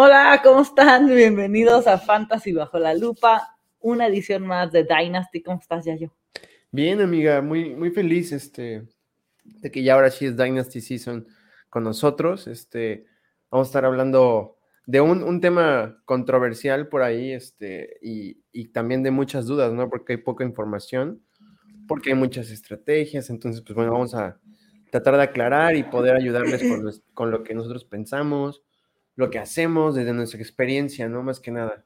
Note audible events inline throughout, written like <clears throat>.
Hola, ¿cómo están? Bienvenidos a Fantasy Bajo la Lupa, una edición más de Dynasty. ¿Cómo estás, Yayo? Bien, amiga, muy, muy feliz este, de que ya ahora sí es Dynasty Season con nosotros. Este, vamos a estar hablando de un, tema controversial por ahí este, y, y, también de muchas dudas, ¿no? Porque hay poca información, porque hay muchas estrategias. Entonces, pues bueno, vamos a tratar de aclarar y poder ayudarles con, con lo que nosotros pensamos lo que hacemos desde nuestra experiencia, ¿no? Más que nada.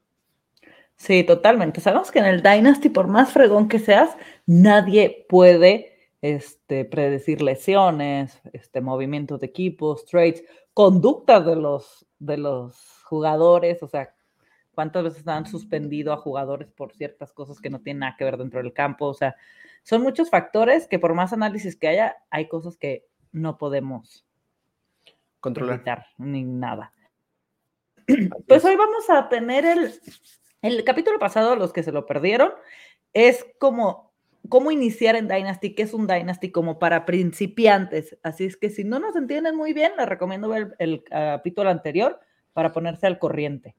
Sí, totalmente. Sabemos que en el Dynasty, por más fregón que seas, nadie puede este, predecir lesiones, este, movimientos de equipos, trades, conductas de los, de los jugadores, o sea, cuántas veces han suspendido a jugadores por ciertas cosas que no tienen nada que ver dentro del campo, o sea, son muchos factores que por más análisis que haya, hay cosas que no podemos controlar ni nada. Pues hoy vamos a tener el, el capítulo pasado, los que se lo perdieron, es como cómo iniciar en Dynasty, qué es un Dynasty como para principiantes. Así es que si no nos entienden muy bien, les recomiendo ver el, capítulo anterior para ponerse al corriente.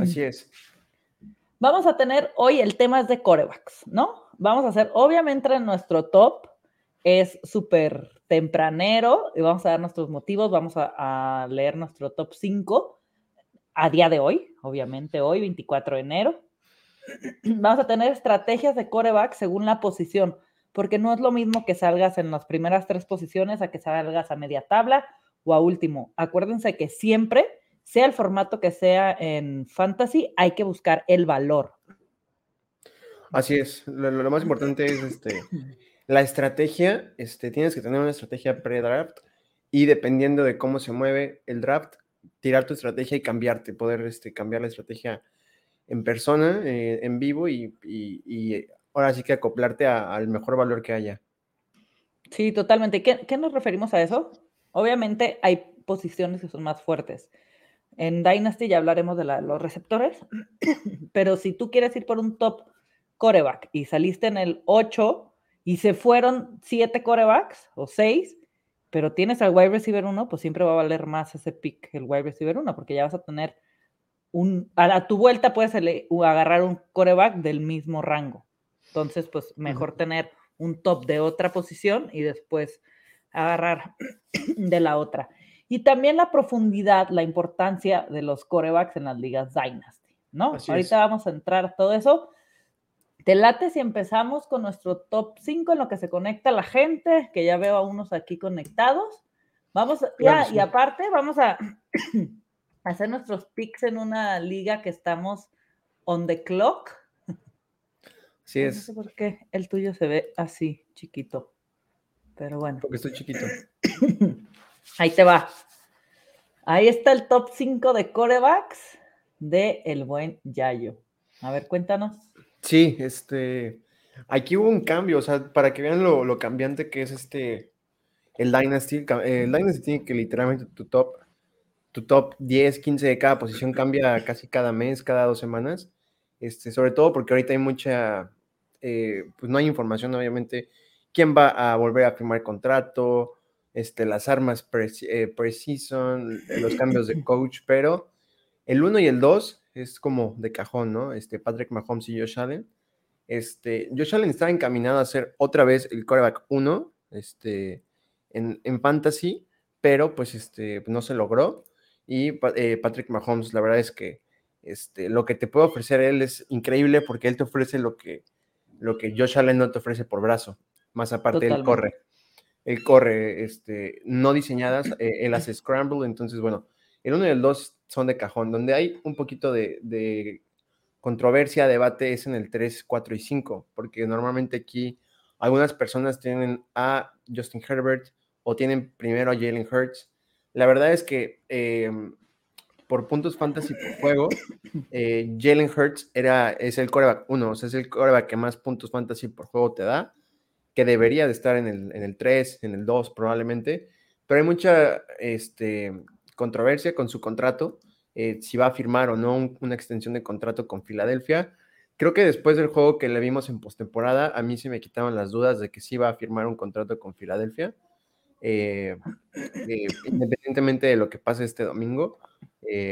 Así es. <laughs> Vamos a tener hoy el tema de corebacks, ¿no? Vamos a hacer, obviamente, nuestro top es súper tempranero y vamos a dar nuestros motivos, vamos a, leer nuestro top 5 a día de hoy, obviamente hoy, 24 de enero. <clears throat> Vamos a tener estrategias de coreback según la posición, porque no es lo mismo que salgas en las primeras tres posiciones a que salgas a media tabla o a último. Acuérdense que siempre, sea el formato que sea en fantasy, hay que buscar el valor. Así es, lo, lo más importante es este <clears throat> la estrategia, este, tienes que tener una estrategia pre-draft y dependiendo de cómo se mueve el draft, tirar tu estrategia y cambiarte, poder este, cambiar la estrategia en persona, eh, en vivo y, ahora sí que acoplarte al mejor valor que haya. Sí, totalmente. ¿Qué, ¿Qué, nos referimos a eso? Obviamente hay posiciones que son más fuertes. En Dynasty ya hablaremos de los receptores, <clears throat> pero si tú quieres ir por un top coreback y saliste en el 8, y se fueron siete corebacks o seis, pero tienes al wide receiver uno, pues siempre va a valer más ese pick el wide receiver uno, porque ya vas a tener un, a, tu vuelta puedes agarrar un coreback del mismo rango. Entonces, pues mejor tener un top de otra posición y después agarrar <clears throat> de la otra. Y también la profundidad, la importancia de los corebacks en las ligas Dynasty, ¿no? Ahorita vamos a entrar a todo eso. ¿Te late si empezamos con nuestro top 5 en lo que se conecta la gente? Que ya veo a unos aquí conectados. Vamos, ya, y aparte, vamos a <clears throat> hacer nuestros picks en una liga que estamos on the clock. Sí es. No sé por qué el tuyo se ve así, chiquito. Pero bueno. Porque estoy chiquito. <clears throat> Ahí te va. Ahí está el top 5 de corebacks de el buen Yayo. A ver, cuéntanos. Sí, este, aquí hubo un cambio, o sea, para que vean lo, cambiante que es este, el Dynasty, el Dynasty tiene que literalmente tu top, tu top 10, 15 de cada posición cambia casi cada mes, cada dos semanas, este, sobre todo porque ahorita hay mucha, eh, pues no hay información, obviamente, quién va a volver a firmar contrato, este, las armas eh, pre-season, los cambios de <laughs> coach, pero el 1 y el 2 es como de cajón, ¿no? Este, Patrick Mahomes y Josh Allen. Este, Josh Allen está encaminado a ser otra vez el quarterback 1 este, en, en, fantasy, pero pues este, no se logró. Y eh, Patrick Mahomes, la verdad es que este, lo que te puede ofrecer él es increíble porque él te ofrece lo que, lo que Josh Allen no te ofrece por brazo. Más aparte, él corre. Él corre, este, no diseñadas, eh, él hace scramble, entonces, bueno, el 1 y el 2 son de cajón. Donde hay un poquito de, controversia, debate, es en el 3, 4 y 5, porque normalmente aquí algunas personas tienen a Justin Herbert o tienen primero a Jalen Hurts. La verdad es que em, por puntos fantasy por juego, eh, Jalen Hurts era, es el coreback 1, o sea, es el coreback que más puntos fantasy por juego te da, que debería de estar en el, en el 3, en el 2 probablemente, pero hay mucha este, controversia con su contrato, eh, si va a firmar o no una extensión de contrato con Filadelfia. Creo que después del juego que le vimos en postemporada, a mí se me quitaban las dudas de que sí va a firmar un contrato con Filadelfia, eh, eh, independientemente de lo que pase este domingo.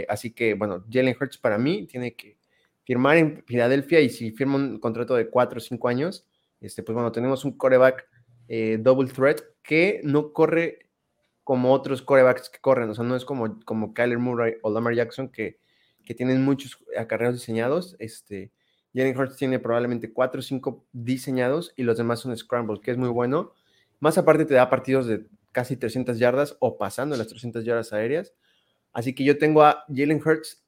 Así que, bueno, Jalen Hurts para mí tiene que firmar en Filadelfia y si firma un contrato de 4 o 5 años, este, pues bueno, tenemos un coreback double threat que no corre como otros corebacks que corren, o sea, no es como, como Kyler Murray o Lamar Jackson que, que tienen muchos acarreos diseñados. Este, Jalen Hurts tiene probablemente 4 o 5 diseñados y los demás son scrambles, que es muy bueno. Más aparte te da partidos de casi 300 yardas o pasando las 300 yardas aéreas. Así que yo tengo a Jalen Hurts.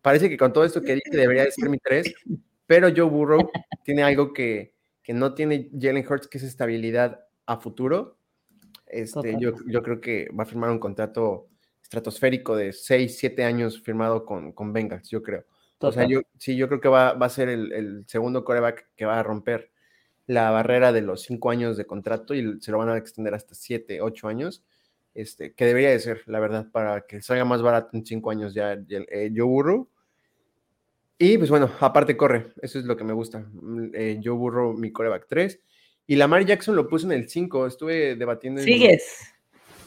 Parece que con todo esto que dije debería ser mi 3, pero Joe Burrow tiene algo que, que no tiene Jalen Hurts, que es estabilidad a futuro. Este, yo, yo, creo que va a firmar un contrato estratosférico de 6, 7 años firmado con, con Bengals, yo creo. O sea, yo, sí, yo creo que va, va a ser el, el, segundo coreback que va a romper la barrera de los 5 años de contrato y se lo van a extender hasta 7, 8 años, este, que debería de ser, la verdad, para que salga más barato en 5 años ya el, eh, Joe Burrow. Y pues bueno, aparte corre, eso es lo que me gusta. Mm, eh, Joe Burrow, mi coreback 3. Y Lamar Jackson lo puse en el 5. Estuve debatiendo. ¿Sigues?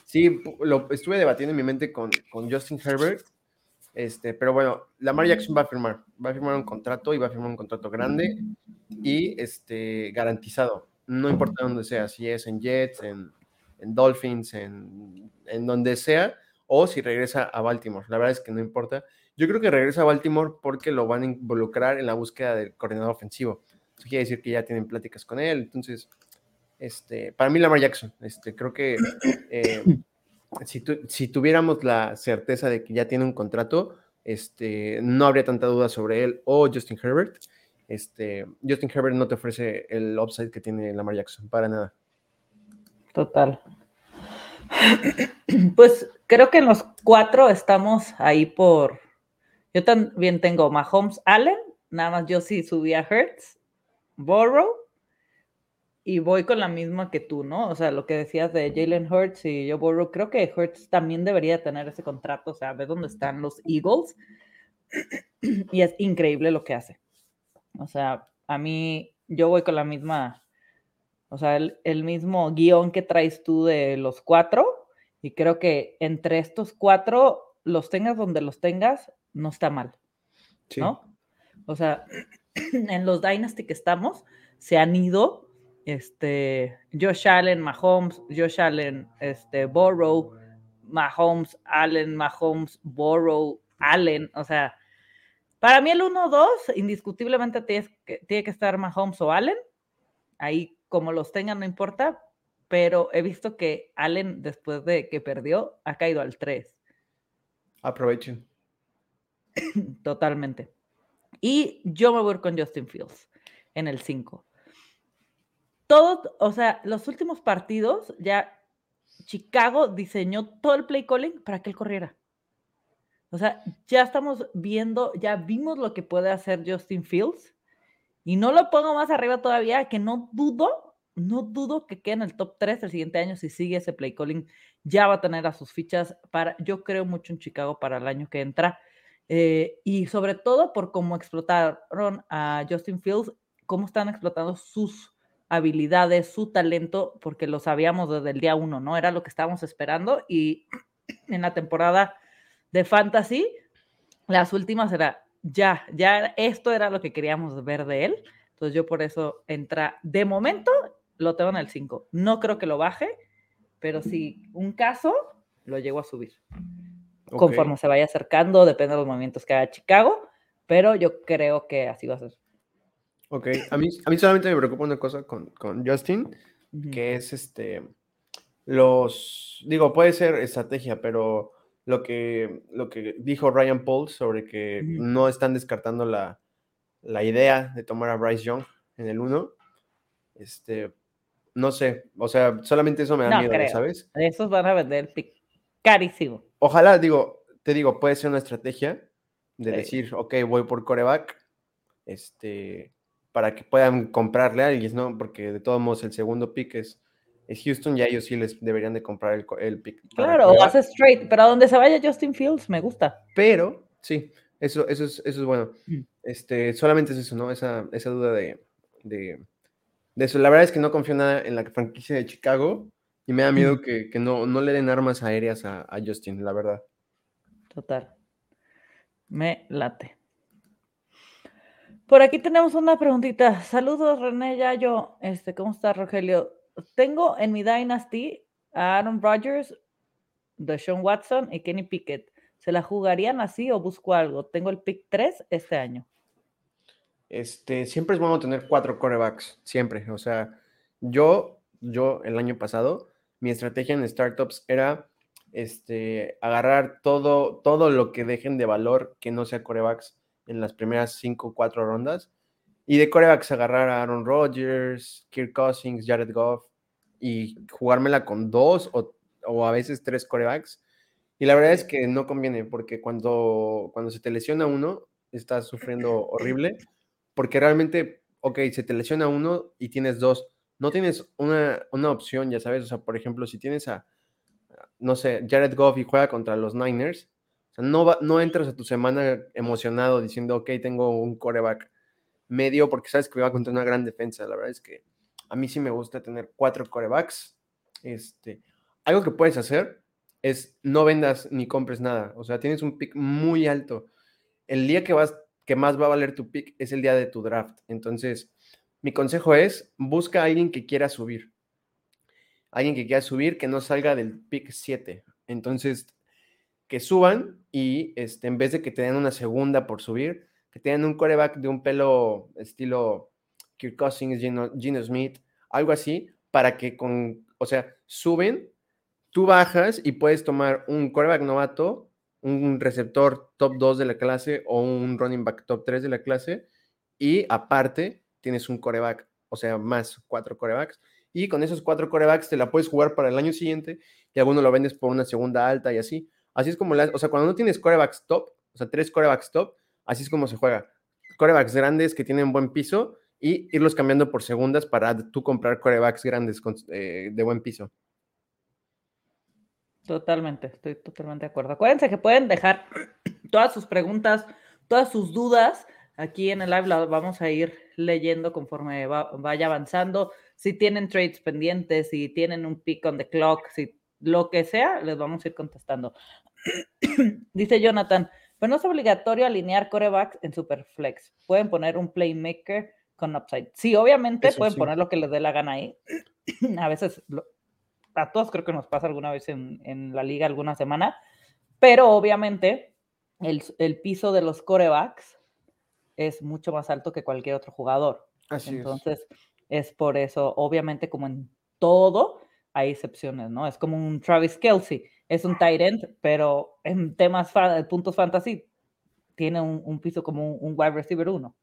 sí, lo estuve debatiendo en mi mente con, con, Justin Herbert. Este, pero bueno, Lamar Jackson va a firmar. Va a firmar un contrato y va a firmar un contrato grande y este, garantizado. No importa dónde sea, si es en Jets, en, en Dolphins, en, en donde sea, o si regresa a Baltimore. La verdad es que no importa. Yo creo que regresa a Baltimore porque lo van a involucrar en la búsqueda del coordinador ofensivo. Eso quiere decir que ya tienen pláticas con él. Entonces, este, para mí Lamar Jackson, este, creo que eh, si, si, tuviéramos la certeza de que ya tiene un contrato, este, no habría tanta duda sobre él o Justin Herbert. Este, Justin Herbert no te ofrece el upside que tiene Lamar Jackson, para nada. Total. <coughs> Pues creo que en los cuatro estamos ahí por. Yo también tengo Mahomes Allen, nada más yo sí subí a Hertz Borrow y voy con la misma que tú, ¿no? O sea, lo que decías de Jalen Hurts y yo Borrow, creo que Hurts también debería tener ese contrato, o sea, ve dónde están los Eagles y es increíble lo que hace. O sea, a mí, yo voy con la misma, o sea, el, el mismo guion que traes tú de los cuatro y creo que entre estos cuatro, los tengas donde los tengas, no está mal, ¿no? O sea, <laughs> en los Dynasty que estamos, se han ido este, Josh Allen, Mahomes, Josh Allen, este, Borrow, Mahomes, Allen, Mahomes, Borrow, Allen, o sea, para mí el 1-2 indiscutiblemente tiene que, tiene que estar Mahomes o Allen, ahí como los tengan no importa, pero he visto que Allen después de que perdió ha caído al 3. Aprovechen. <laughs> Totalmente. Y yo me voy con Justin Fields en el 5. Todo, o sea, los últimos partidos ya Chicago diseñó todo el play calling para que él corriera. O sea, ya estamos viendo, ya vimos lo que puede hacer Justin Fields y no lo pongo más arriba todavía, que no dudo, no dudo que quede en el top 3 el siguiente año si sigue ese play calling. Ya va a tener a sus fichas para, yo creo mucho en Chicago para el año que entra. Eh, y sobre todo por cómo explotaron a Justin Fields, cómo están explotando sus habilidades, su talento, porque lo sabíamos desde el día uno, ¿no? Era lo que estábamos esperando y <clears throat> en la temporada de Fantasy, las últimas era, ya, ya esto era lo que queríamos ver de él. Entonces yo por eso entra, de momento lo tengo en el 5. No creo que lo baje, pero si un caso, lo llego a subir conforme se vaya acercando, depende de los movimientos que haga Chicago, pero yo creo que así va a ser. Ok, a mí, a mí solamente me preocupa una cosa con, con Justin, que es este, los, digo, puede ser estrategia, pero lo que, lo que dijo Ryan Paul sobre que no están descartando la, la, idea de tomar a Bryce Young en el 1, este, no sé, o sea, solamente eso me da miedo, ¿sabes? Esos van a vender carísimo ojalá, digo, te digo, puede ser una estrategia de decir, ok, voy por coreback, este, para que puedan comprarle a alguien, ¿no? Porque de todos modos el segundo pick es, es Houston y a ellos sí les deberían de comprar el, el pick. Claro, o hace straight, pero a donde se vaya Justin Fields me gusta. Pero, sí, eso, eso, es, eso es bueno. Mm. Este, solamente es eso, ¿no? Esa, esa duda de, de, de, eso. La verdad es que no confío nada en la franquicia de Chicago y me da miedo que, no, no, le den armas aéreas a, Justin, la verdad. Total. Me late. Por aquí tenemos una preguntita. Saludos, René Yayo. Este, ¿cómo está, Rogelio? Tengo en mi Dynasty a Aaron Rodgers, Deshaun Watson y Kenny Pickett. ¿Se la jugarían así o busco algo? Tengo el pick 3 este año. Este, siempre es bueno tener cuatro corebacks, siempre. O sea, yo, yo el año pasado, mi estrategia en startups era este, agarrar todo, todo lo que dejen de valor que no sea corebacks en las primeras cinco o cuatro rondas. Y de corebacks agarrar a Aaron Rodgers, Kirk Cousins, Jared Goff y jugármela con dos o, o, a veces tres corebacks. Y la verdad es que no conviene porque cuando, cuando se te lesiona uno, estás sufriendo horrible porque realmente, ok, se te lesiona uno y tienes dos. No tienes una, una opción, ya sabes. O sea, por ejemplo, si tienes a, no sé, Jared Goff y juega contra los Niners, o sea, no, no entras a tu semana emocionado diciendo, ok, tengo un coreback medio porque sabes que va contra una gran defensa. La verdad es que a mí sí me gusta tener cuatro corebacks. Este, algo que puedes hacer es no vendas ni compres nada. O sea, tienes un pick muy alto. El día que vas, que más va a valer tu pick es el día de tu draft. Entonces, mi consejo es busca a alguien que quiera subir. Alguien que quiera subir que no salga del pick 7. Entonces, que suban y este, en vez de que te den una segunda por subir, que tengan un coreback de un pelo estilo Kirk Cousins, Gino, Smith, algo así, para que con, o sea, suben, tú bajas y puedes tomar un coreback novato, un receptor top 2 de la clase o un running back top 3 de la clase y aparte tienes un coreback, o sea, más cuatro corebacks. Y con esos cuatro corebacks te la puedes jugar para el año siguiente y alguno lo vendes por una segunda alta y así. Así es como, la, o sea, cuando no tienes corebacks top, o sea, tres corebacks top, así es como se juega. Corebacks grandes que tienen buen piso y irlos cambiando por segundas para tú comprar corebacks grandes eh, de buen piso. Totalmente, estoy totalmente de acuerdo. Acuérdense que pueden dejar todas sus preguntas, todas sus dudas aquí en el live, las vamos a ir leyendo conforme vaya avanzando. Si tienen trades pendientes, si tienen un pick on the clock, si lo que sea, les vamos a ir contestando. <clears throat> Dice Jonathan, pero no es obligatorio alinear corebacks en Superflex. Pueden poner un playmaker con upside. Sí, obviamente pueden poner lo que les dé la gana ahí. <clears throat> a veces, a todos creo que nos pasa alguna vez en, la liga alguna semana, pero obviamente el, el, piso de los corebacks es mucho más alto que cualquier otro jugador. Así Entonces, es por eso, obviamente, como en todo, hay excepciones, ¿no? Es como un Travis Kelsey, es un tight end, pero en temas, puntos fantasy, tiene un, piso como un, wide receiver uno.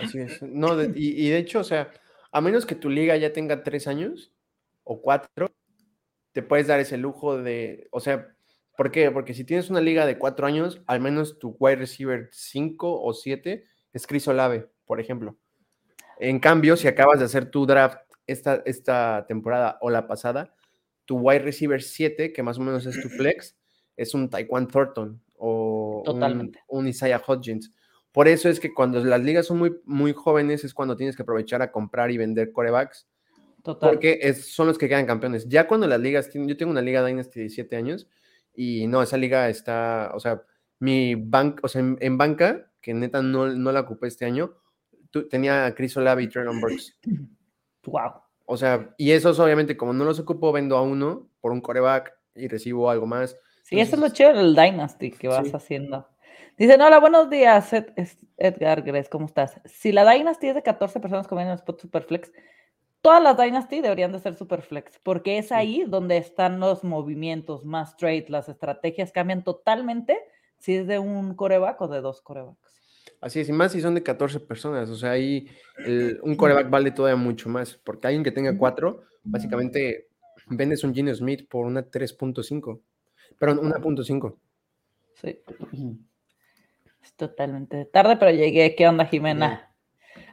Así es. <laughs> No, y, de hecho, o sea, a menos que tu liga ya tenga tres años o cuatro, te puedes dar ese lujo de, o sea, ¿por qué? Porque si tienes una liga de cuatro años, al menos tu wide receiver cinco o siete es Chris Olave, por ejemplo. En cambio, si acabas de hacer tu draft esta, esta temporada o la pasada, tu wide receiver 7, que más o menos es tu <clears throat> flex, es un Taekwondo Thornton o Un, Isaiah Hodgins. Por eso es que cuando las ligas son muy, muy jóvenes es cuando tienes que aprovechar a comprar y vender corebacks. Porque es, son los que quedan campeones. Ya cuando las ligas, yo tengo una liga Dynasty de 17 años y no, esa liga está, o sea, mi bank, o sea, en, banca, que neta no, no, la ocupé este año, tenía a Chris Olave y Traylon Burks. <clears throat> Wow. O sea, y esos obviamente, como no los ocupo, vendo a uno por un coreback y recibo algo más. Sí, eso es lo chido del Dynasty que vas haciendo. Dice, hola, buenos días, Edgar Gres, ¿cómo estás? Si la Dynasty es de 14 personas que venden spot Superflex, todas las Dynasty deberían de ser Superflex, porque es ahí donde están los movimientos más trade, las estrategias cambian totalmente si es de un coreback o de dos corebacks. Así es, y más si son de 14 personas, o sea, ahí un coreback vale todavía mucho más, porque alguien que tenga cuatro, básicamente vendes un Gene Smith por una 3.5, pero una 1.5. Sí. Es totalmente tarde, pero llegué. ¿Qué onda, Jimena?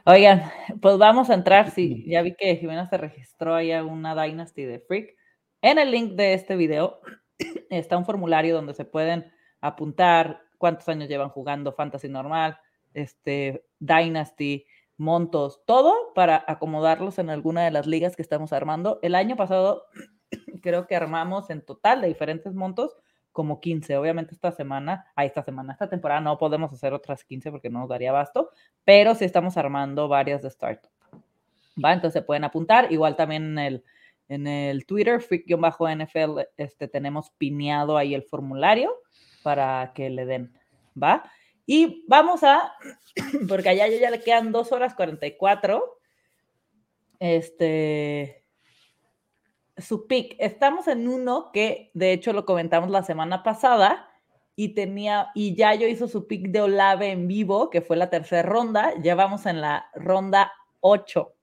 Oigan, pues vamos a entrar. Sí, ya vi que Jimena se registró ahí a una Dynasty de Freak. En el link de este video <clears throat> está un formulario donde se pueden apuntar cuántos años llevan jugando Fantasy normal, este, Dynasty, montos, todo para acomodarlos en alguna de las ligas que estamos armando. El año pasado <clears throat> creo que armamos en total de diferentes montos como 15. Obviamente esta semana, a esta semana, esta temporada no podemos hacer otras 15 porque no nos daría abasto, pero sí estamos armando varias de startup. ¿Va? Entonces se pueden apuntar. Igual también en el, en el Twitter, freak-nfl, este, tenemos pineado ahí el formulario para que le den. ¿Va? Y vamos a, <coughs> porque allá ya le quedan 2 horas 44. Este, su pick. Estamos en uno que de hecho lo comentamos la semana pasada y tenía, y Yayo hizo su pick de Olave en vivo, que fue la tercera ronda. Ya vamos en la ronda 8.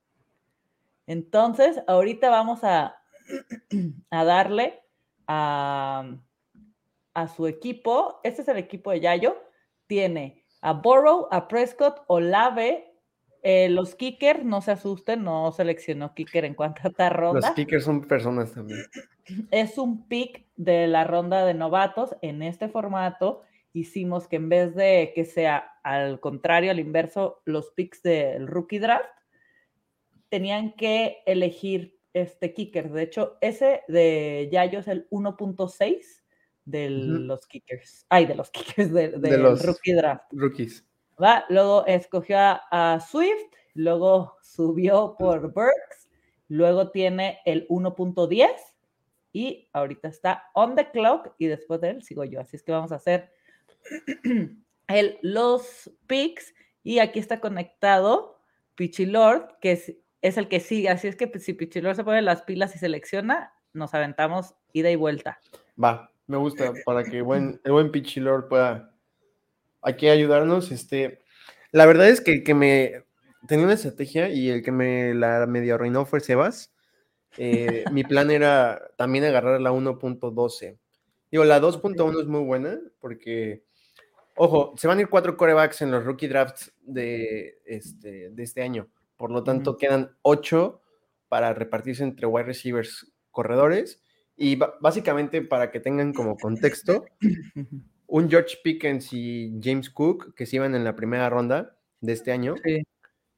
Entonces, ahorita vamos a, <coughs> a darle a, a su equipo. Este es el equipo de Yayo. Tiene a Borrow, a Prescott, Olave, eh, los kickers, no se asusten, no seleccionó kicker en cuánta ronda. Los kickers son personas también. <clears throat> Es un pick de la ronda de novatos. En este formato hicimos que en vez de que sea al contrario, al inverso, los picks del rookie draft, tenían que elegir este kicker. De hecho, ese de Yayo es el 1.6 de los kickers. Ay, de los <laughs> kickers del de, los rookie draft. Rookies. ¿va? Luego escogió a, Swift, luego subió por Burks, luego tiene el 1.10 y ahorita está on the clock y después de él sigo yo. Así es que vamos a hacer <clears throat> el, los picks y aquí está conectado Pichilord, que es, es, el que sigue. Así es que si Pichilord se pone las pilas y selecciona, nos aventamos ida y vuelta. Va, me gusta para que buen, el buen Pichilord pueda aquí ayudarnos. Este, la verdad es que el que me tenía una estrategia y el que me la medio arruinó fue Sebas. Eh, mi plan era también agarrar la 1.12. Digo, la 2.1 es muy buena porque, ojo, se van a ir cuatro corebacks en los rookie drafts de este, de este año. Por lo tanto, quedan ocho para repartirse entre wide receivers corredores. Y básicamente, para que tengan como contexto, un George Pickens y James Cook, que se iban en la primera ronda de este año,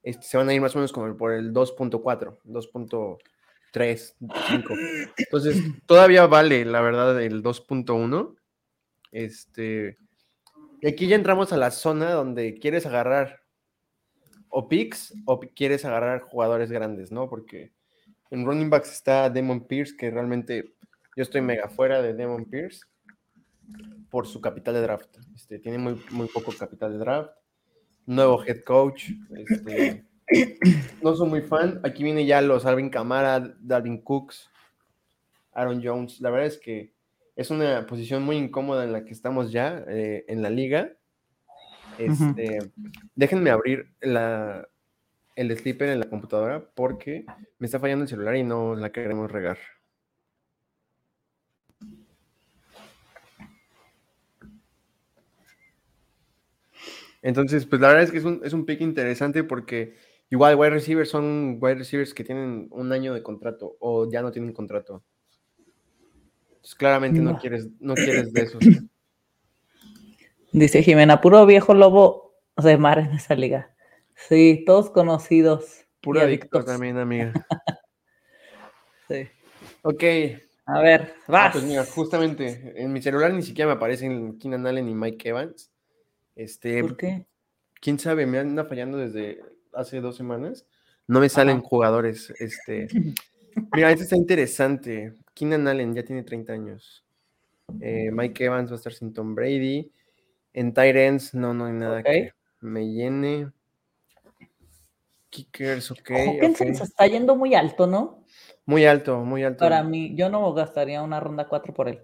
este, se van a ir más o menos como por el 2.4, 2.3, 5. Entonces, <clears throat> todavía vale, la verdad, el 2.1. Este, y aquí ya entramos a la zona donde quieres agarrar o picks o quieres agarrar jugadores grandes, ¿no? Porque en running backs está Demon Pierce, que realmente yo estoy mega fuera de Demon Pierce por su capital de draft. Este, tiene muy, muy poco capital de draft. Nuevo head coach. Este, <coughs> no soy muy fan. Aquí viene ya los Alvin Camara, Dalvin Cooks, Aaron Jones. La verdad es que es una posición muy incómoda en la que estamos ya eh, en la liga. Este, Déjenme abrir la, el sleeper en la computadora porque me está fallando el celular y no la queremos regar. Entonces, pues la verdad es que es un, es un pick interesante porque igual wide receivers son wide receivers que tienen un año de contrato o ya no tienen contrato. Entonces, claramente no, quieres, no quieres de esos. <coughs> Dice Jimena, puro viejo lobo de mar en esa liga. Sí, todos conocidos. Puro adicto también, amiga. <laughs> sí. Ok. A ver, ah, vas. pues mira, justamente en mi celular ni siquiera me aparecen Keenan Allen ni Mike Evans. Este, ¿Por qué? Quién sabe, me anda fallando desde hace dos semanas. No me salen jugadores. Este, <laughs> mira, este está interesante. Keenan Allen ya tiene 30 años. Eh, Mike Evans va a estar sin Tom Brady. En Tyrants, no, no hay nada que me llene. Kickers, ok. Se está yendo muy alto, ¿no? Muy alto, muy alto. Para mí, yo no gastaría una ronda 4 por él.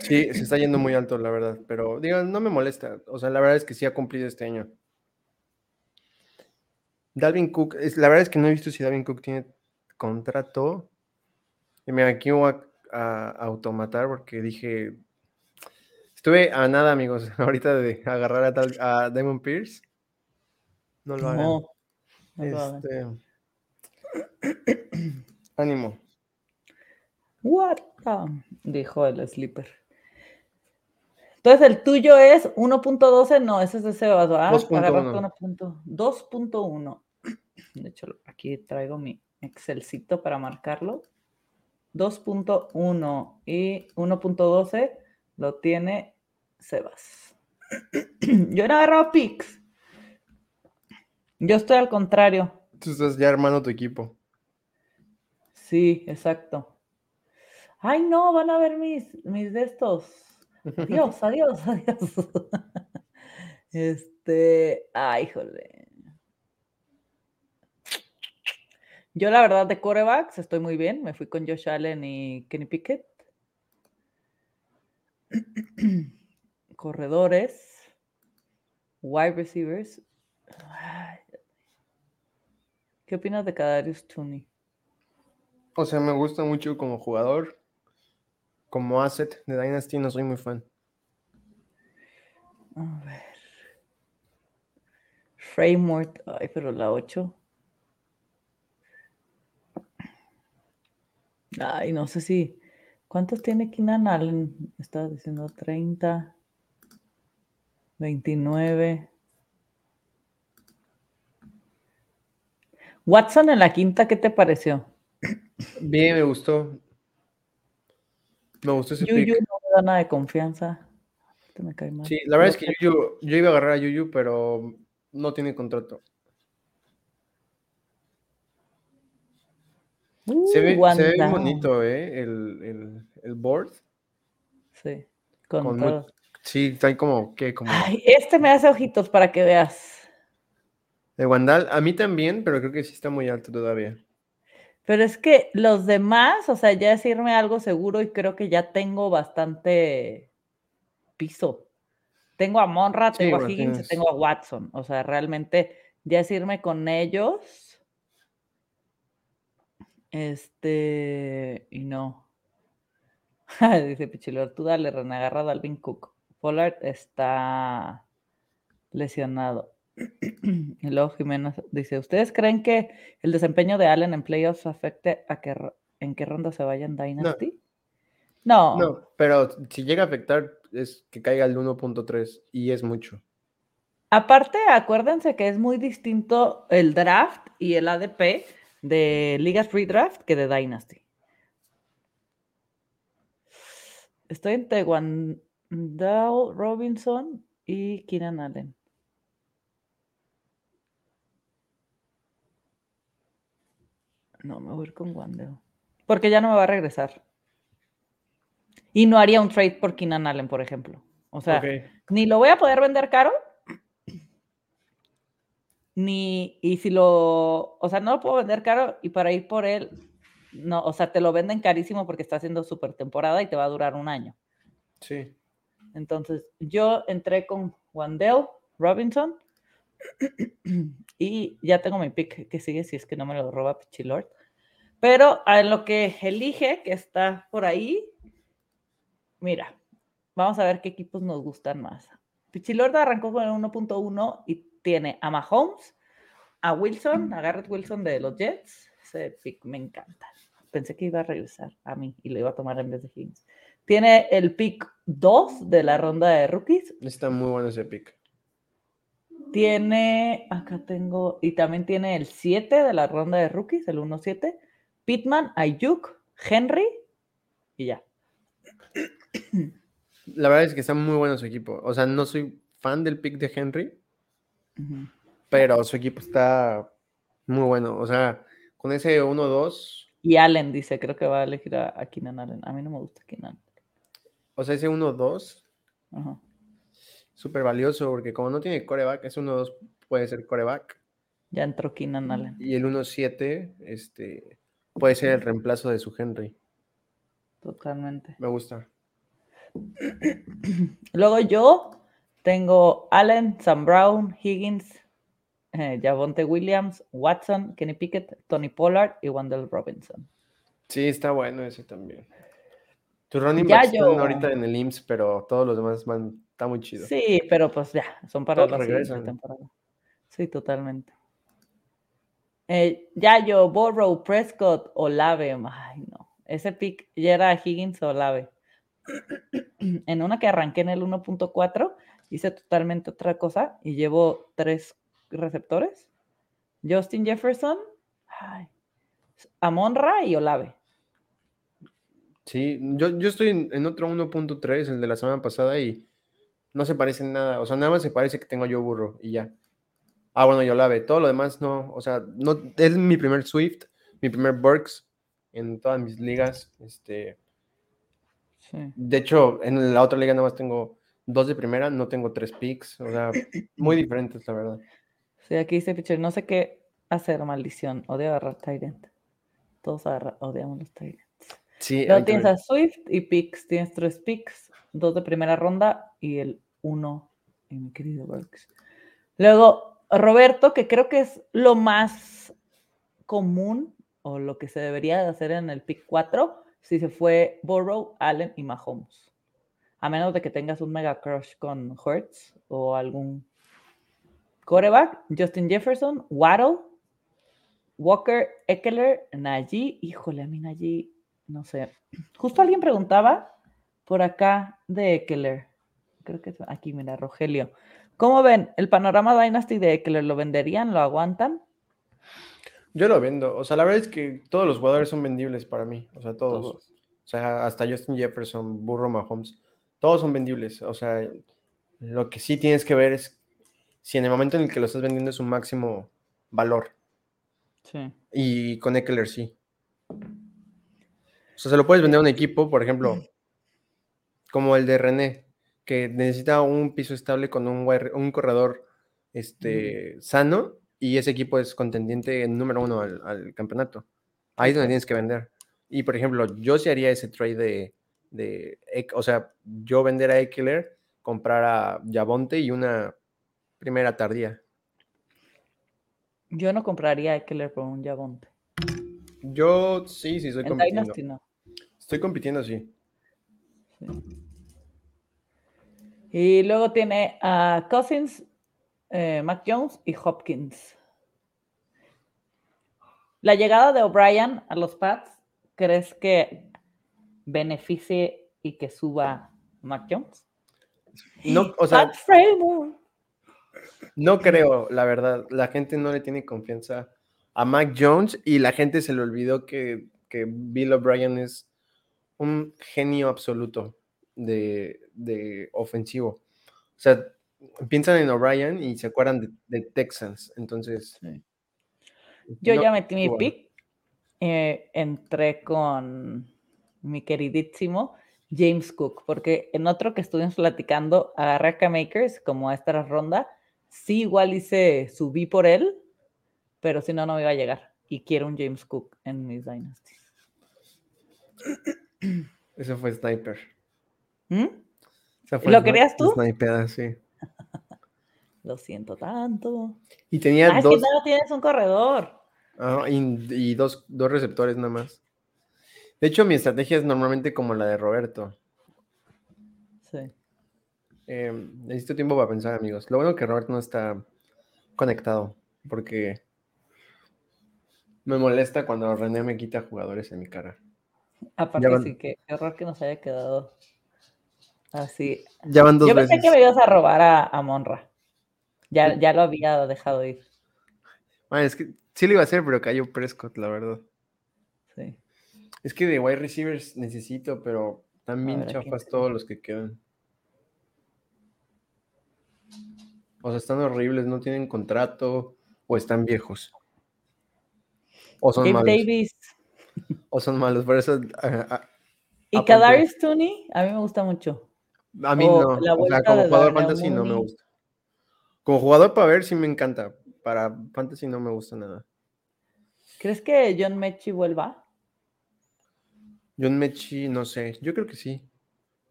Sí, se está yendo muy alto, la verdad, pero digo, no me molesta. O sea, la verdad es que sí ha cumplido este año. Dalvin Cook, es, la verdad es que no he visto si Dalvin Cook tiene contrato. Y me aquí voy a, automatar porque dije, estuve a nada, amigos, <laughs> ahorita de agarrar a, a Damon Pierce. No lo hagan. No, este, <clears throat> ánimo. What? dijo el sleeper. Entonces el tuyo es 1.12, no, ese es de Sebas, ¿verdad? 2.1. De hecho, aquí traigo mi Excelcito para marcarlo. 2.1 y 1.12 lo tiene Sebas. <clears throat> Yo no agarrado picks. Yo estoy al contrario. Tú estás ya armando tu equipo. Sí, exacto. Ay, no, van a ver mis, mis de estos. Adiós, <laughs> adiós, adiós. <laughs> Este, ay, híjole. Yo, la verdad, de corebacks estoy muy bien. Me fui con Josh Allen y Kenny Pickett. <clears throat> Corredores. Wide receivers. ¿Qué opinas de Kadarius Tooney? O sea, me gusta mucho como jugador. Como asset de Dynasty no soy muy fan. A ver. Framework. Ay, pero la 8. Ay, no sé si. ¿Cuántos tiene Keenan Allen? Estaba diciendo 30, 29. Watson en la quinta, ¿qué te pareció? Bien, me gustó. Me gustó ese Yuyu pick. no me da nada de confianza. Este me cae mal. Sí, la verdad es que Yuyu, yo iba a agarrar a Yuyu, pero no tiene contrato. Uh, Se ve, se ve bonito, ¿eh? El, el, el board. Sí, con, Con muy- todo. Sí, está como, ¿qué? Como Ay, este me hace ojitos para que veas. de Wandal. A mí también, pero creo que sí está muy alto todavía. Pero es que los demás, o sea, ya es irme algo seguro y creo que ya tengo bastante piso. Tengo a Monra, Sí, tengo a Higgins tienes- tengo a Watson. O sea, realmente ya es irme con ellos. Este, y no. <laughs> Dice Pichilor, tú dale, René, a Dalvin Cook. Pollard está lesionado. <clears throat> Y luego Jiménez dice, ¿ustedes creen que el desempeño de Allen en playoffs afecte a que en qué ronda se vaya en Dynasty? No. No, pero si llega a afectar es que caiga el 1.3 y es mucho. Aparte, acuérdense que es muy distinto el draft y el ADP de ligas redraft que de Dynasty. Estoy entre Wandale Robinson y Keenan Allen. No, me voy a ir con Wandale. Porque ya no me va a regresar. Y no haría un trade por Keenan Allen, por ejemplo. O sea, ni lo voy a poder vender caro, ni, y si lo, o sea, no lo puedo vender caro y para ir por él, no, o sea, te lo venden carísimo porque está haciendo super temporada y te va a durar un año. Sí. Entonces, yo entré con Wandell Robinson <clears throat> y ya tengo mi pick que sigue si es que no me lo roba Pichilord. Pero a lo que elige, que está por ahí, mira, vamos a ver qué equipos nos gustan más. Pichilord arrancó con el 1.1 y tiene a Mahomes, a Wilson, a Garrett Wilson de los Jets. Ese pick me encanta. Pensé que iba a regresar a mí y lo iba a tomar en vez de Higgins. Tiene el pick 2 de la ronda de rookies. Está muy bueno ese pick. Tiene, acá tengo, y también tiene el 7 de la ronda de rookies, el 1-7. Pittman, Ayuk, Henry y ya. La verdad es que está muy bueno su equipo. O sea, no soy fan del pick de Henry, Ujú. pero su equipo está muy bueno. O sea, con ese 1-2, Y Allen dice, creo que va a elegir a, a Keenan Allen. A mí no me gusta Keenan. o sea, ese 1-2, Ajá. Súper valioso, porque como no tiene coreback, ese 1-2 puede ser coreback. Ya entró Keenan Allen. Y el 1-7, este, puede ser el reemplazo de su Henry. Totalmente. Me gusta. <clears throat> Luego yo tengo Allen, Sam Brown, Higgins, eh, Javonte Williams, Watson, Kenny Pickett, Tony Pollard y Wendell Robinson. Sí, está bueno ese también. Tu running yo- ahorita en el IMSS, pero todos los demás van, está muy chido. Sí, pero pues ya, son para Todos la siguiente temporada. Sí, totalmente. Eh, ya yo, Borrow, Prescott, Olave. Ay, no. Ese pick ya era Higgins o Olave. <clears throat> en una que arranqué en el 1.4, hice totalmente otra cosa y llevo tres receptores. Justin Jefferson, ay, Amonra y Olave. Sí, yo, yo estoy en, en otro 1.3, el de la semana pasada, y no se parece en nada. O sea, nada más se parece que tengo yo burro y ya. Ah, bueno, yo ve. Todo lo demás no. O sea, no, es mi primer Swift, mi primer Burks en todas mis ligas. Este. De hecho, en la otra liga nada más tengo dos de primera, no tengo tres picks. O sea, muy diferentes, la verdad. Sí, aquí dice Pitcher, no sé qué hacer, maldición. Odio agarrar Tyrant. Todos odiamos los Tyrants. Sí, Luego tienes a Swift y picks. Tienes tres picks, dos de primera ronda y el uno en mi querido Burks. Luego, Roberto, que creo que es lo más común o lo que se debería de hacer en el pick 4, si se fue Burrow, Allen y Mahomes. A menos de que tengas un mega crush con Hurts o algún coreback, Justin Jefferson, Waddle, Walker, Eckler, Najee. Híjole, a mí Najee, no sé. Justo alguien preguntaba por acá de Eckler. Creo que aquí, mira, Rogelio. ¿Cómo ven? ¿El panorama Dynasty de Eckler lo venderían? ¿Lo aguantan? Yo lo vendo. O sea, la verdad es que todos los jugadores son vendibles para mí. O sea, todos. todos. O sea, hasta Justin Jefferson, Burro Mahomes. Todos son vendibles. O sea, lo que sí tienes que ver es si en el momento en el que lo estás vendiendo es un máximo valor. Sí. Y con Eckler sí. O sea, se lo puedes vender a un equipo, por ejemplo, como el de René, que necesita un piso estable con un, un corredor este, sano y ese equipo es contendiente número uno al, campeonato. Ahí es donde tienes que vender. Y por ejemplo, yo sí haría ese trade de, de o sea, yo vender a Eckler, comprar a Yabonte y una primera tardía. Yo no compraría a Eckler por un Yabonte. Yo sí, sí, estoy compitiendo. Estoy compitiendo, sí. Y luego tiene a Cousins, eh, Mac Jones y Hopkins. La llegada de O'Brien a los Pats, ¿crees que beneficie y que suba Mac Jones? No, o sea, no creo, la verdad. La gente no le tiene confianza a Mac Jones y la gente se le olvidó que, Bill O'Brien es un genio absoluto de, ofensivo. O sea, piensan en O'Brien y se acuerdan de, Texans. Entonces. Yo ya metí mi pick. Eh, entré con mi queridísimo James Cook, porque en otro que estuvimos platicando, agarré a K-Makers como esta ronda sí igual hice, subí por él, pero si no, no me iba a llegar. Y quiero un James Cook en mis Dynasty. Eso fue Sniper. ¿Mm? ¿Lo querías tú? Sniper, sí. <laughs> Lo siento tanto. Y tenía ah, dos. Es que no tienes un corredor. Ah, y, dos, dos receptores nada más. De hecho, mi estrategia es normalmente como la de Roberto. Sí. Eh, necesito tiempo para pensar, amigos. Lo bueno que Robert no está conectado, porque me molesta cuando René me quita jugadores en mi cara. Aparte, sí, que error que nos haya quedado así. Ya van dos Yo pensé que me ibas a robar a, Monra. Ya, ya lo había dejado ir. es que sí lo iba a hacer, pero cayó Prescott, la verdad. Sí. Es que de wide receivers necesito, pero también chafas todos los que quedan. O sea, están horribles, no tienen contrato o están viejos. O son malos. Davis. O son malos, por eso. Ah, ah, y Kadarius Tooney, a mí me gusta mucho. A mí no. O sea, como jugador fantasy no me gusta. Como jugador para ver sí me encanta. Para fantasy no me gusta nada. ¿Crees que John Mechi vuelva? John Mechi, no sé. Yo creo que sí.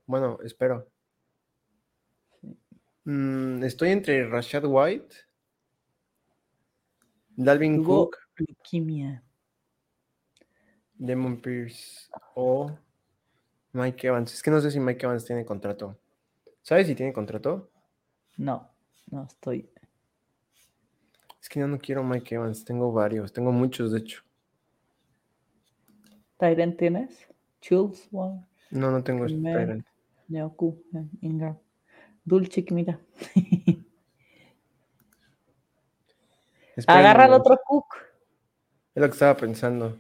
Bueno, espero. Mm, estoy entre Rashad White, Dalvin Cook, Demon Pierce o Mike Evans. Es que no sé si Mike Evans tiene contrato. ¿Sabes si tiene contrato? No, no estoy. Es que yo no quiero Mike Evans, tengo varios, tengo muchos de hecho. ¿Tyrant tienes? Chills, No, no tengo Tyrant. Neoku, Ingram. Dulce, mira. <laughs> Agarra al otro cook. Es lo que estaba pensando.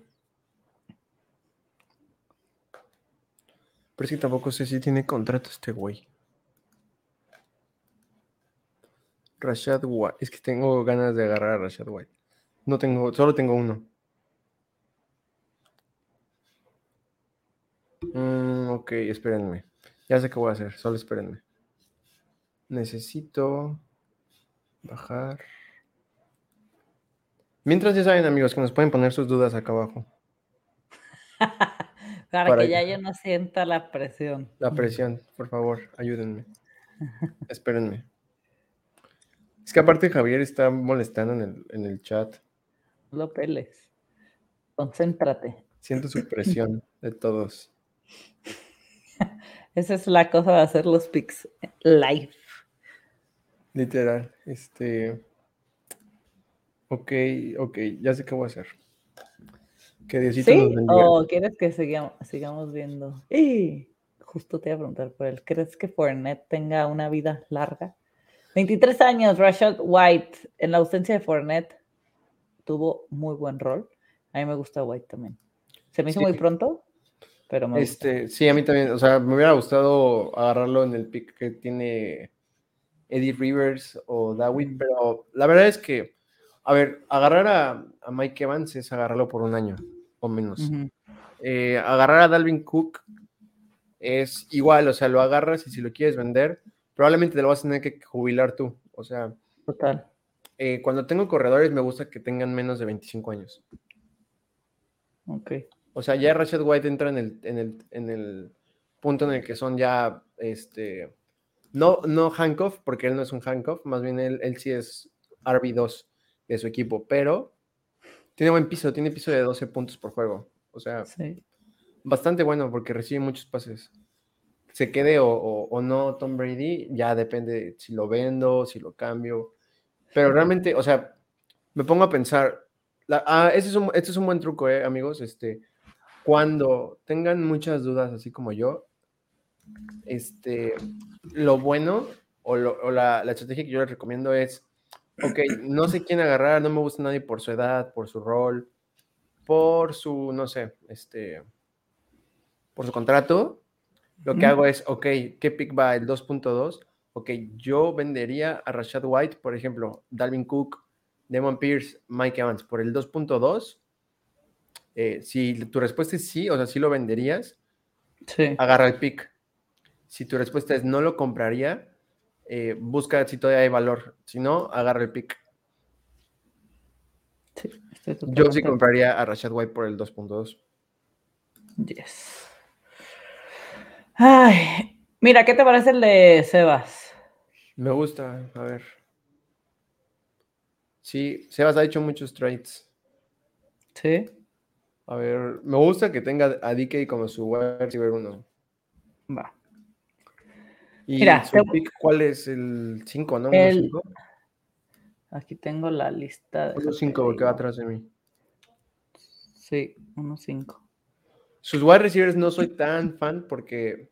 Pero sí, tampoco sé si tiene contrato este güey. Rashad White. Es que tengo ganas de agarrar a Rashad White. No tengo, solo tengo uno. Mm, ok, espérenme. Ya sé qué voy a hacer, solo espérenme. Necesito bajar. Mientras ya saben, amigos, que nos pueden poner sus dudas acá abajo. <laughs> Para, que ya yo no sienta la presión. La presión, por favor, ayúdenme. <laughs> Espérenme. Es que aparte Javier está molestando en el, en el chat. Lo peles. Concéntrate. Siento su <laughs> presión de todos. Esa es la cosa de hacer los pics live. Literal. Este. Ok, ok, ya sé qué voy a hacer. Que Diosito ¿Sí? ¿O quieres que sigamos, sigamos viendo? Y justo te iba a preguntar por él. ¿Crees que Fournette tenga una vida larga? 23 años, Rashad White. En la ausencia de Fournette, tuvo muy buen rol. A mí me gusta White también. Se me hizo muy pronto, pero me este, Sí, a mí también. O sea, me hubiera gustado agarrarlo en el pick que tiene Eddie Rivers o David, pero la verdad es que, a ver, agarrar a, Mike Evans es agarrarlo por un año o menos. Eh, agarrar a Dalvin Cook es igual, o sea, lo agarras y si lo quieres vender, probablemente te lo vas a tener que jubilar tú. O sea, total. Eh, cuando tengo corredores me gusta que tengan menos de 25 años. Ok. O sea, ya Rashad White entra en el, en el, en el punto en el que son ya, este, no, no handcuff, porque él no es un handcuff, más bien él, él sí es RB2 de su equipo, pero tiene buen piso, tiene piso de 12 puntos por juego. O sea, bastante bueno porque recibe muchos pases se quede o, no Tom Brady, ya depende si lo vendo, si lo cambio. Pero realmente, o sea, me pongo a pensar, ah, ese es un, este es un buen truco, eh, amigos. Este, cuando tengan muchas dudas, así como yo, este, lo bueno o, la, la, estrategia que yo les recomiendo es, ok, no sé quién agarrar, no me gusta nadie por su edad, por su rol, por su, no sé, este, por su contrato, lo que hago es, ok, ¿qué pick va el 2.2? Ok, yo vendería a Rashad White, por ejemplo, Dalvin Cook, Demon Pierce, Mike Evans por el 2.2. Eh, si tu respuesta es sí, o sea, sí lo venderías, sí. agarra el pick. Si tu respuesta es no lo compraría, eh, busca si todavía hay valor. Si no, agarra el pick. Sí, Yo sí compraría a Rashad White por el 2.2. Yes. Ay, mira, ¿qué te parece el de Sebas? Me gusta, a ver. Sí, Sebas ha hecho muchos trades. Sí. A ver, me gusta que tenga a DK como su wide receiver 1. Va. ¿Y Mira, su pick, cuál es? El 5, ¿no? El... Aquí tengo la lista. De 5 porque va atrás de mí. Sí, 1-5. Sus wide receivers no soy tan fan porque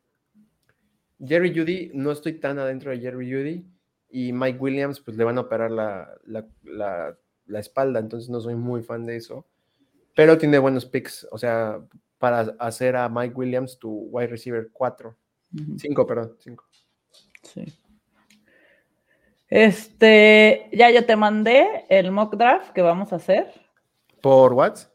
Jerry Judy, no estoy tan adentro de Jerry Judy y Mike Williams, pues le van a operar la, la, espalda, entonces no soy muy fan de eso. Pero tiene buenos picks, o sea, para hacer a Mike Williams tu wide receiver 4. 5, perdón, 5. Sí. Este, ya yo te mandé el mock draft que vamos a hacer. ¿Por WhatsApp?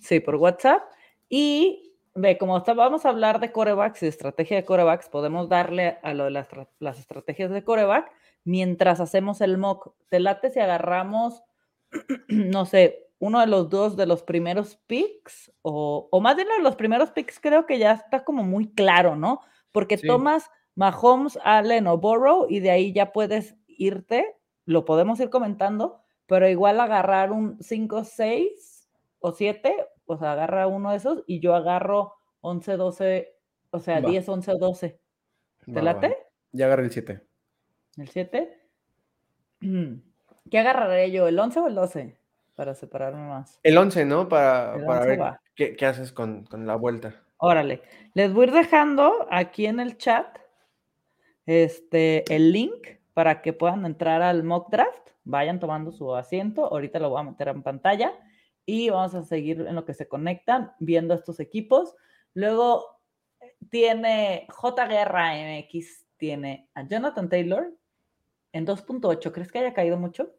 Sí, por WhatsApp. Y ve, como vamos a hablar de corebacks y estrategia de corebacks, podemos darle a lo de las, las estrategias de coreback mientras hacemos el mock. ¿Te late si agarramos, <clears throat> no sé, uno de los dos de los primeros picks? O, o más de uno de los primeros picks creo que ya está como muy claro, ¿no? Porque tomas Mahomes, Allen o Burrow y de ahí ya puedes irte, lo podemos ir comentando, pero igual agarrar un 5, 6 o 7 o sea, agarra uno de esos y yo agarro 11, 12, o sea, 10, 11 o 12. ¿Te late? Ya agarré el 7. ¿El 7? ¿Qué agarraré yo? ¿El 11 o el 12? Para separarme más. El 11, ¿no? Para, para ver qué, qué, haces con, con, la vuelta. Órale. Les voy a ir dejando aquí en el chat este, el link para que puedan entrar al mock draft. Vayan tomando su asiento. Ahorita lo voy a meter en pantalla y vamos a seguir en lo que se conectan, viendo estos equipos. Luego, tiene J Guerra MX, tiene a Jonathan Taylor en 2.8. ¿Crees que haya caído mucho?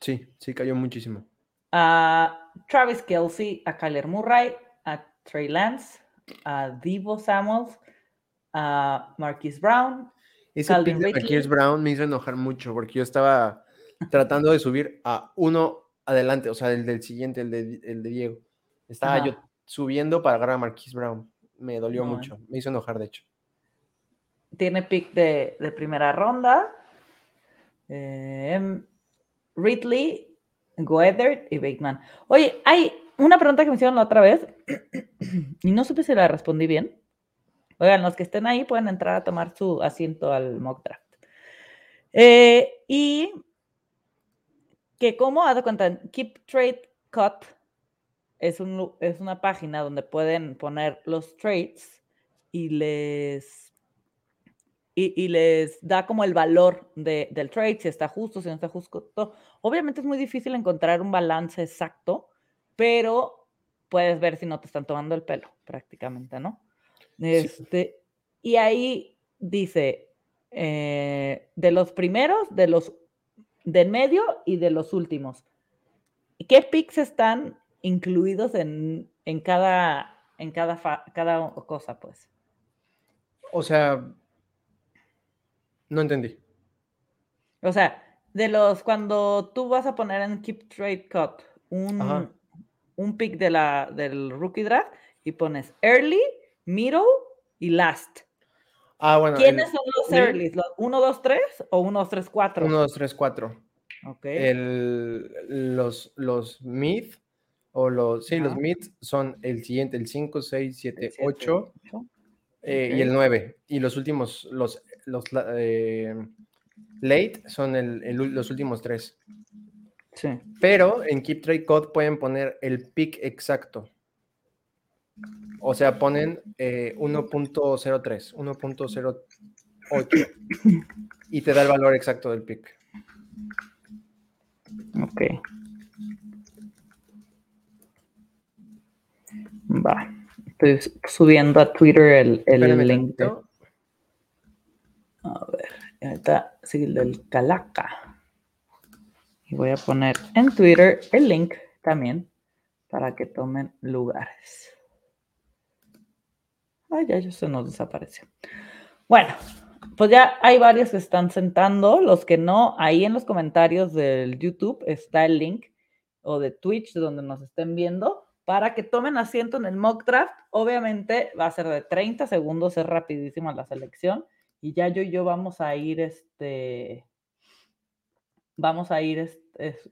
Sí, sí, cayó muchísimo. A Travis Kelsey, a Kyler Murray, Trey Lance, a Divo Samuels, a Marquis Brown. Ese pick de Marquis Brown me hizo enojar mucho porque yo estaba <laughs> tratando de subir a uno adelante, o sea, el del siguiente, el de, el de Diego. Estaba yo subiendo para agarrar a Marquis Brown. Me dolió mucho, me hizo enojar, de hecho. Tiene pick de, primera ronda. Em, Ridley, Goethert y Bateman. Oye, hay una pregunta que me hicieron la otra vez <clears throat> y no supe si la respondí bien. Oigan, los que estén ahí pueden entrar a tomar su asiento al mock draft. Eh, y que como, haz de cuenta, Keep Trade Cut es, un, es una página donde pueden poner los trades y les, y, les da como el valor del trade, si está justo, si no está justo. Obviamente es muy difícil encontrar un balance exacto, pero puedes ver si no te están tomando el pelo, prácticamente, ¿no? Este, Y ahí dice, eh, de los primeros, de los del medio y de los últimos. ¿Qué picks están incluidos en, cada, en cada, cada cosa, pues? O sea, no entendí. O sea, de los, cuando tú vas a poner en Keep Trade Cut un, un pick de la, del rookie draft y pones early, middle y last. Ah, bueno. ¿Quiénes son los early? ¿Los 1, 2, 3 o 1, 2, 3, 4? 1, 2, 3, 4. Ok. El, los, los mid o los, sí, los mid son el siguiente, el 5, 6, 7, 8 y el 9. Y los últimos, los, los eh, late son el, el, los últimos 3. Sí. Pero en Keep Trade Code pueden poner el pick exacto. O sea, ponen eh, 1.03, 1.08 y te da el valor exacto del pick. Ok. Va. Estoy subiendo a Twitter el, el link. A ver, ahorita sigue el del Calaca. Y voy a poner en Twitter el link también para que tomen lugares. Ay, ya, se nos desapareció. Bueno, pues ya hay varios que están sentando. Los que no, ahí en los comentarios del YouTube está el link o de Twitch donde nos estén viendo para que tomen asiento en el mock draft. Obviamente va a ser de 30 segundos, es rapidísima la selección. Y ya yo y yo vamos a ir, este, vamos a ir, este,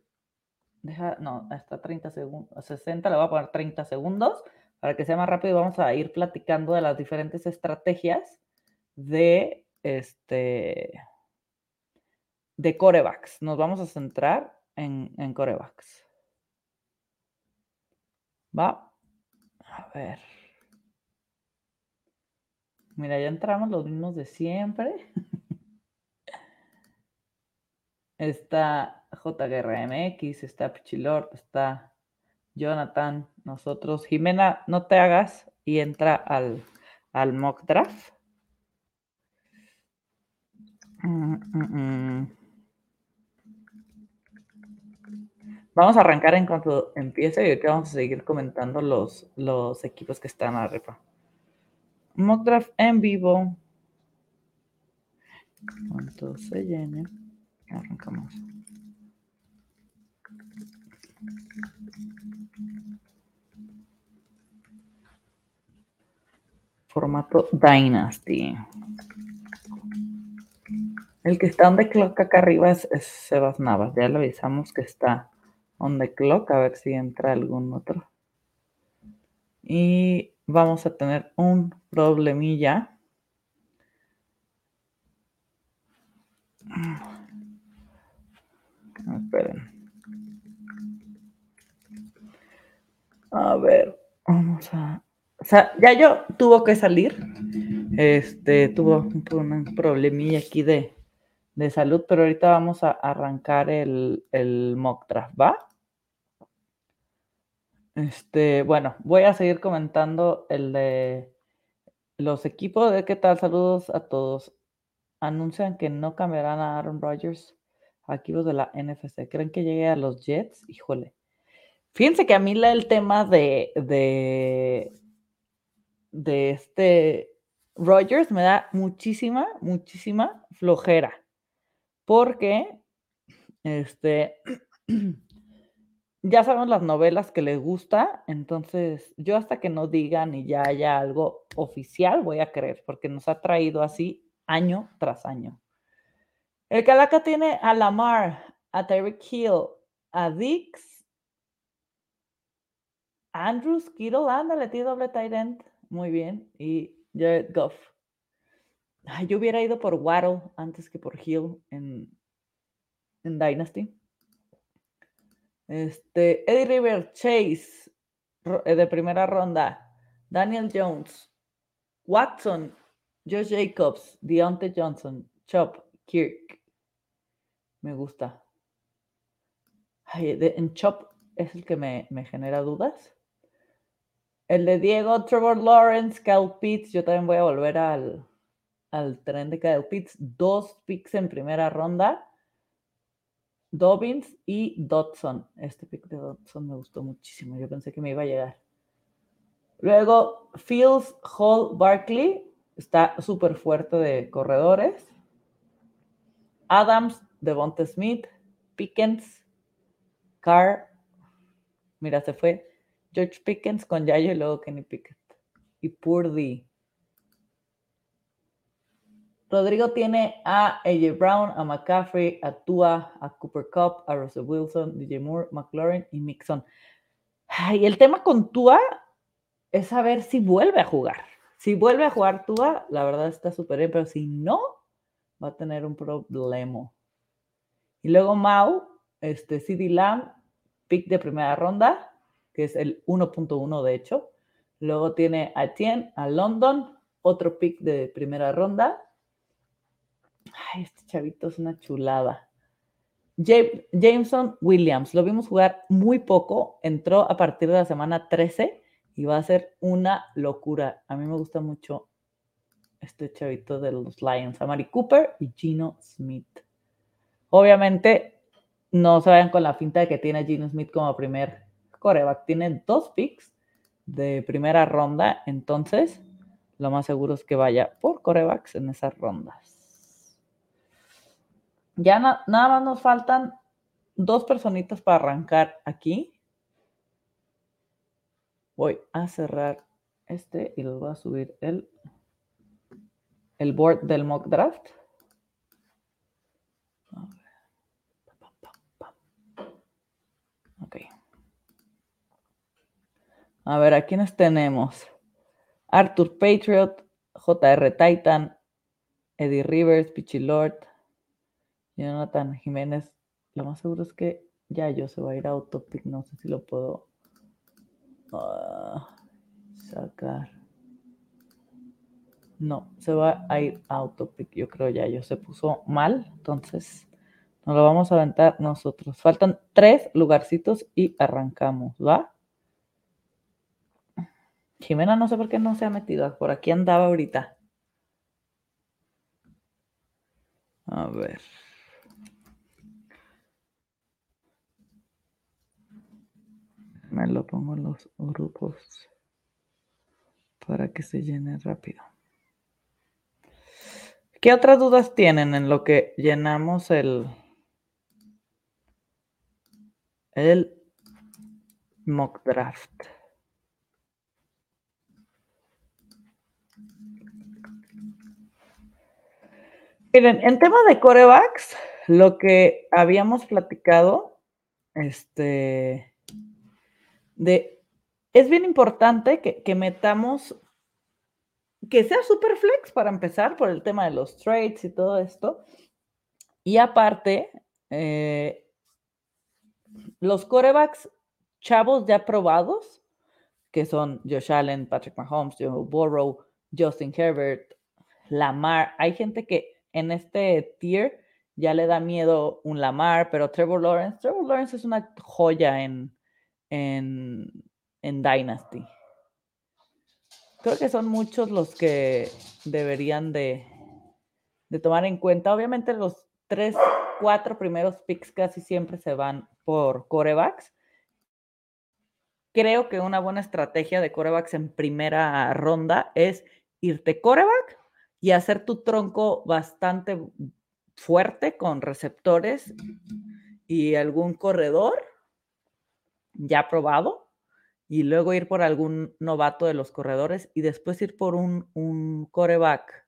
deja, no, hasta 30 segundos, 60, le voy a poner 30 segundos para que sea más rápido, vamos a ir platicando de las diferentes estrategias de este de corebacks. Nos vamos a centrar en, en corebacks. Va. A ver. Mira, ya entramos los mismos de siempre. <laughs> está J. Guerra MX, está Pichilord, está Jonathan, nosotros. Jimena, no te hagas y entra al, al mock draft. Mm, mm, mm. Vamos a arrancar en cuanto empiece y ahorita vamos a seguir comentando los, los equipos que están arriba. Mock draft en vivo. Cuando se llene, arrancamos. Formato Dynasty. El que está on the clock acá arriba es, Sebas Navas. Ya lo avisamos que está on the clock. A ver si entra algún otro. Y vamos a tener un problemilla. Esperen. A ver, vamos a. O sea, ya yo tuvo que salir. Este, tuvo un, problemilla aquí de, salud, pero ahorita vamos a arrancar el, el mock draft, ¿va? Este, bueno, voy a seguir comentando el de Los equipos de qué tal, saludos a todos. Anuncian que no cambiarán a Aaron Rodgers equipos de la NFC. ¿Creen que llegue a los Jets? Híjole. Fíjense que a mí el tema de, de, este Rodgers me da muchísima, muchísima flojera. Porque este <clears throat> ya sabemos las novelas que les gusta, entonces yo hasta que no digan y ya haya algo oficial voy a creer, porque nos ha traído así año tras año. El Calaca tiene a Lamar, a Tyreek Hill, a Dix, Andrews, Kittle, ándale, tiene doble tight end, muy bien, y Jared Goff. yo hubiera ido por Waddle antes que por Hill en, en Dynasty. Este, Eddie River, Chase, eh, de primera ronda. Daniel Jones, Watson, Josh Jacobs, Deontay Johnson, Chop, Kirk. Me gusta. en Chop es el que me, genera dudas. El de Diego, Trevor Lawrence, Kyle Pitts. Yo también voy a volver al, al tren de Kyle Pitts. Dos picks en primera ronda. Dobbins y Dodson. Este pick de Dodson me gustó muchísimo. Yo pensé que me iba a llegar. Luego, Fields, Hall, Barkley. Está súper fuerte de corredores. Adams, Devonta Smith, Pickens, Carr. Mira, se fue George Pickens con Yayo y luego Kenny Pickett. Y Purdy. Rodrigo tiene a AJ Brown, a McCaffrey, a Tua, a Cooper Cup, a Russell Wilson, DJ Moore, McLaurin y Mixon. Y el tema con Tua es saber si vuelve a jugar. Si vuelve a jugar Tua, la verdad está súper bien, pero si no, va a tener un problema. Y luego Mau, este CD Lamb, pick de primera ronda, que es el 1.1 de hecho. Luego tiene a Etienne, a London, otro pick de primera ronda Ay, este chavito es una chulada. Jameson Williams, lo vimos jugar muy poco, entró a partir de la semana 13 y va a ser una locura. A mí me gusta mucho este chavito de los Lions, Amari Cooper y Gino Smith. Obviamente, no se vayan con la finta de que tiene Gino Smith como primer coreback. Tiene dos picks de primera ronda, entonces lo más seguro es que vaya por corebacks en esas rondas. Ya nada más nos faltan dos personitas para arrancar aquí. Voy a cerrar este y les voy a subir el, el board del mock draft. Ok. A ver, ¿a quiénes tenemos? Arthur Patriot, JR Titan, Eddie Rivers, Pichilord, Jonathan Jiménez, lo más seguro es que ya yo se va a ir a Autopic, no sé si lo puedo ah, sacar. No, se va a ir a Autopic, yo creo ya yo se puso mal, entonces nos lo vamos a aventar nosotros. Faltan tres lugarcitos y arrancamos, ¿va? Jimena no sé por qué no se ha metido, por aquí andaba ahorita. A ver. Me lo pongo en los grupos para que se llene rápido. ¿Qué otras dudas tienen en lo que llenamos el, el mock draft? Miren, en tema de corebacks, lo que habíamos platicado, este, de, es bien importante que, metamos, que sea super flex para empezar por el tema de los trades y todo esto. Y aparte, eh, los corebacks chavos ya probados, que son Josh Allen, Patrick Mahomes, Joe Burrow, Justin Herbert, Lamar. Hay gente que en este tier ya le da miedo un Lamar, pero Trevor Lawrence, Trevor Lawrence es una joya en, en, Dynasty. Creo que son muchos los que deberían de, tomar en cuenta. Obviamente los tres, cuatro primeros picks casi siempre se van por corebacks. Creo que una buena estrategia de corebacks en primera ronda es irte coreback y hacer tu tronco bastante fuerte con receptores y algún corredor ya probado y luego ir por algún novato de los corredores y después ir por un, un coreback,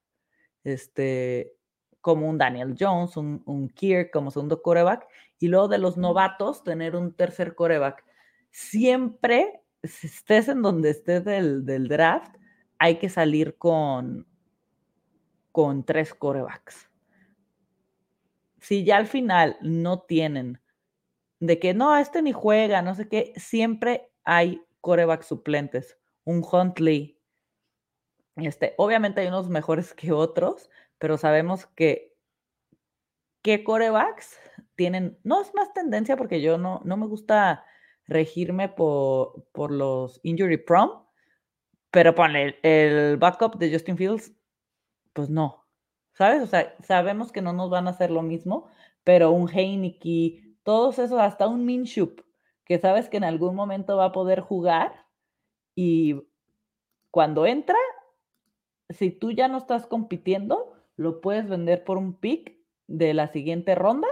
este, como un Daniel Jones, un, un Kirk como segundo coreback, y luego de los novatos tener un tercer coreback. Siempre, si estés en donde estés del, del draft, hay que salir con, con tres corebacks. Si ya al final no tienen de que no, este ni juega, no sé qué, siempre hay corebacks suplentes. Un Huntley. Este, obviamente hay unos mejores que otros, pero sabemos que qué corebacks tienen, no es más tendencia porque yo no, no me gusta regirme por, por los injury prone, pero ponle el, backup de Justin Fields, pues no, ¿sabes? O sea, sabemos que no nos van a hacer lo mismo, pero un Heineke, todos esos, hasta un Minshup, que sabes que en algún momento va a poder jugar y cuando entra, si tú ya no estás compitiendo, lo puedes vender por un pick de la siguiente ronda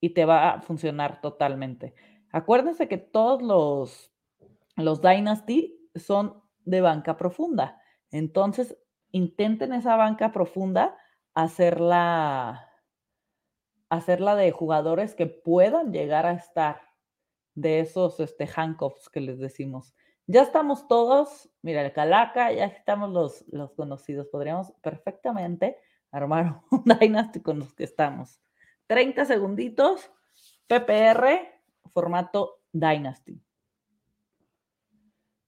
y te va a funcionar totalmente. Acuérdense que todos los, los Dynasty son de banca profunda. Entonces, intenten esa banca profunda hacerla, hacerla de jugadores que puedan llegar a estar de esos este, handcuffs que les decimos. Ya estamos todos, mira, el Calaca, ya estamos los, los conocidos. Podríamos perfectamente armar <laughs> un Dynasty con los que estamos. 30 segunditos, PPR, formato Dynasty.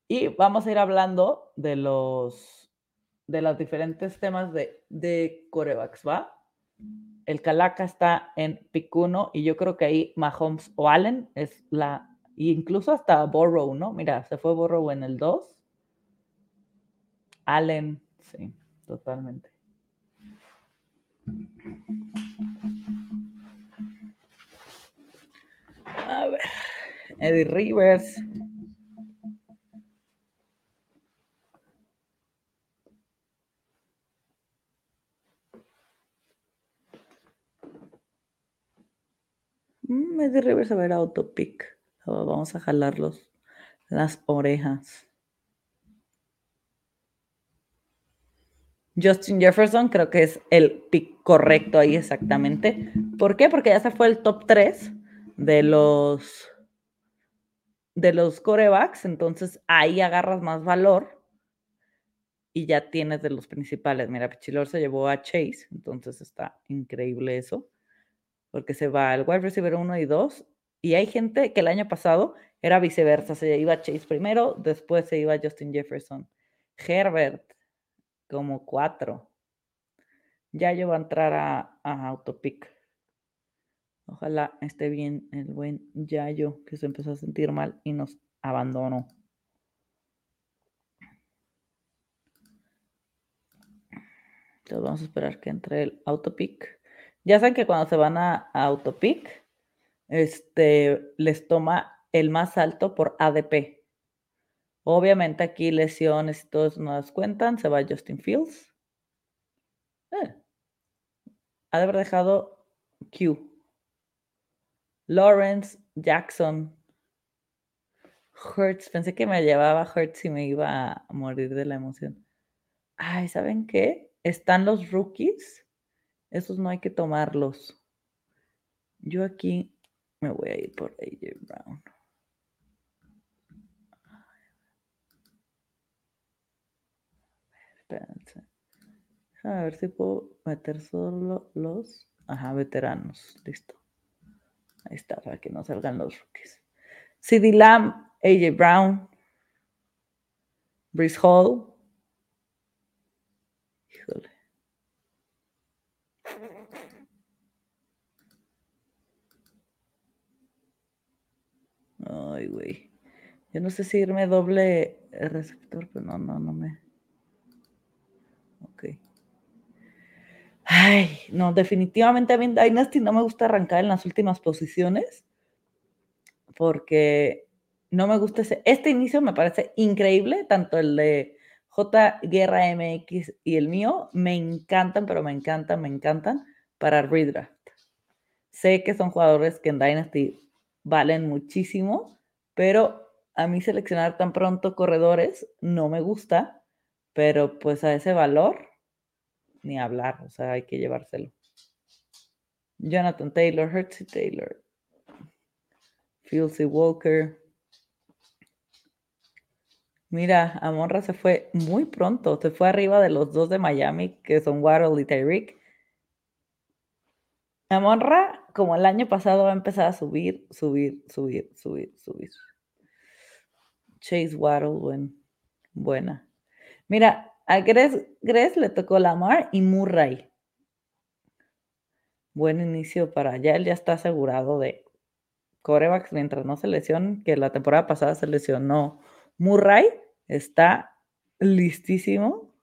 Y vamos a ir hablando de los, de los diferentes temas de, de corebacks, ¿va? El Calaca está en pick 1 y yo creo que ahí Mahomes o Allen es la, incluso hasta Borrow, ¿no? Mira, se fue Borrow en el 2. Allen, sí, totalmente. A ver, Eddie Rivers. Mm, Eddie Rivers a ver autopic. Vamos a jalarlos las orejas. Justin Jefferson creo que es el pick correcto ahí exactamente. ¿Por qué? Porque ya se fue el top 3 de los de los corebacks, entonces ahí agarras más valor y ya tienes de los principales. Mira, Pichilor se llevó a Chase, entonces está increíble eso, porque se va el wide receiver 1 y 2 y hay gente que el año pasado era viceversa, se iba Chase primero, después se iba Justin Jefferson. Herbert, como cuatro. Ya yo a entrar a, a Autopic. Ojalá esté bien el buen Yayo, que se empezó a sentir mal y nos abandonó. Entonces vamos a esperar que entre el Autopic. Ya saben que cuando se van a, Autopic, este, les toma el más alto por ADP. Obviamente aquí lesiones y todo eso no las cuentan. Se va Justin Fields. Eh. Ha de haber dejado Q. Lawrence, Jackson, Hurts. Pensé que me llevaba Hurts y me iba a morir de la emoción. Ay, ¿saben qué? Están los rookies. Esos no hay que tomarlos. Yo aquí me voy a ir por AJ Brown. A ver si puedo meter solo los. Ajá, veteranos. Listo. Ahí está, para que no salgan los rookies. CD Lamb, AJ Brown, Brice Hall. Híjole. Ay, güey. Yo no sé si irme doble receptor, pero no, no, no me. Ok. Ay, no, definitivamente a mí Dynasty no me gusta arrancar en las últimas posiciones porque no me gusta ese. Este inicio me parece increíble, tanto el de J Guerra MX y el mío me encantan, pero me encantan, me encantan para redraft. Sé que son jugadores que en Dynasty valen muchísimo, pero a mí seleccionar tan pronto corredores no me gusta, pero pues a ese valor ni hablar, o sea, hay que llevárselo. Jonathan Taylor, Hertzy Taylor, Fieldsy Walker. Mira, Amonra se fue muy pronto, se fue arriba de los dos de Miami, que son Waddle y Tyreek. Amonra, como el año pasado, va a empezar a subir, subir, subir, subir, subir. Chase Waddle, buena. Mira, a Gres, le tocó Lamar y Murray. Buen inicio para allá. Él ya está asegurado de corebacks mientras no se lesionen, que la temporada pasada se lesionó. Murray está listísimo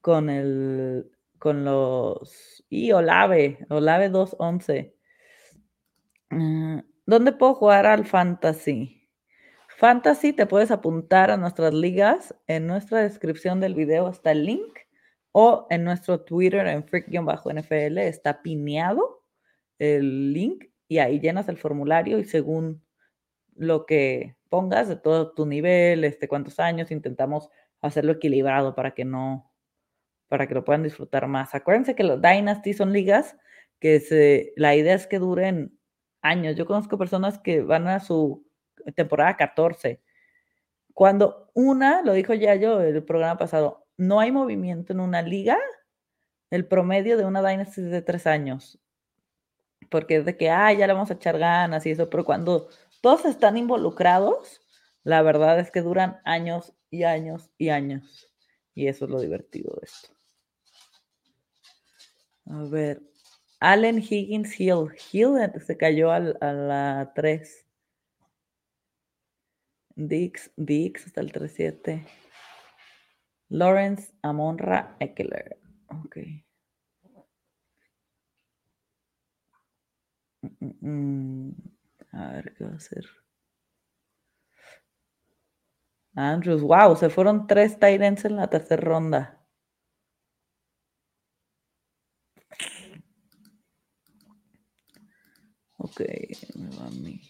con el con los y Olave, Olave 211. Mm, ¿Dónde puedo jugar al fantasy? Fantasy, te puedes apuntar a nuestras ligas. En nuestra descripción del video está el link o en nuestro Twitter en freak-nfl está pineado el link y ahí llenas el formulario y según lo que pongas de todo tu nivel, este, cuántos años, intentamos hacerlo equilibrado para que no, para que lo puedan disfrutar más. Acuérdense que los Dynasty son ligas que se, la idea es que duren años. Yo conozco personas que van a su temporada 14. Cuando una, lo dijo ya yo el programa pasado, no hay movimiento en una liga, el promedio de una Dynasty es de tres años. Porque es de que, ah, ya le vamos a echar ganas y eso, pero cuando todos están involucrados, la verdad es que duran años y años y años. Y eso es lo divertido de esto. A ver, Allen Higgins Hill. Hill se cayó a la 3. Dix, Dix hasta el 37. Lawrence Amonra Eckler. Ok. Mm, mm, mm. A ver qué va a hacer. Andrews, wow, se fueron tres Tyrants en la tercera ronda. Ok, me va a mí.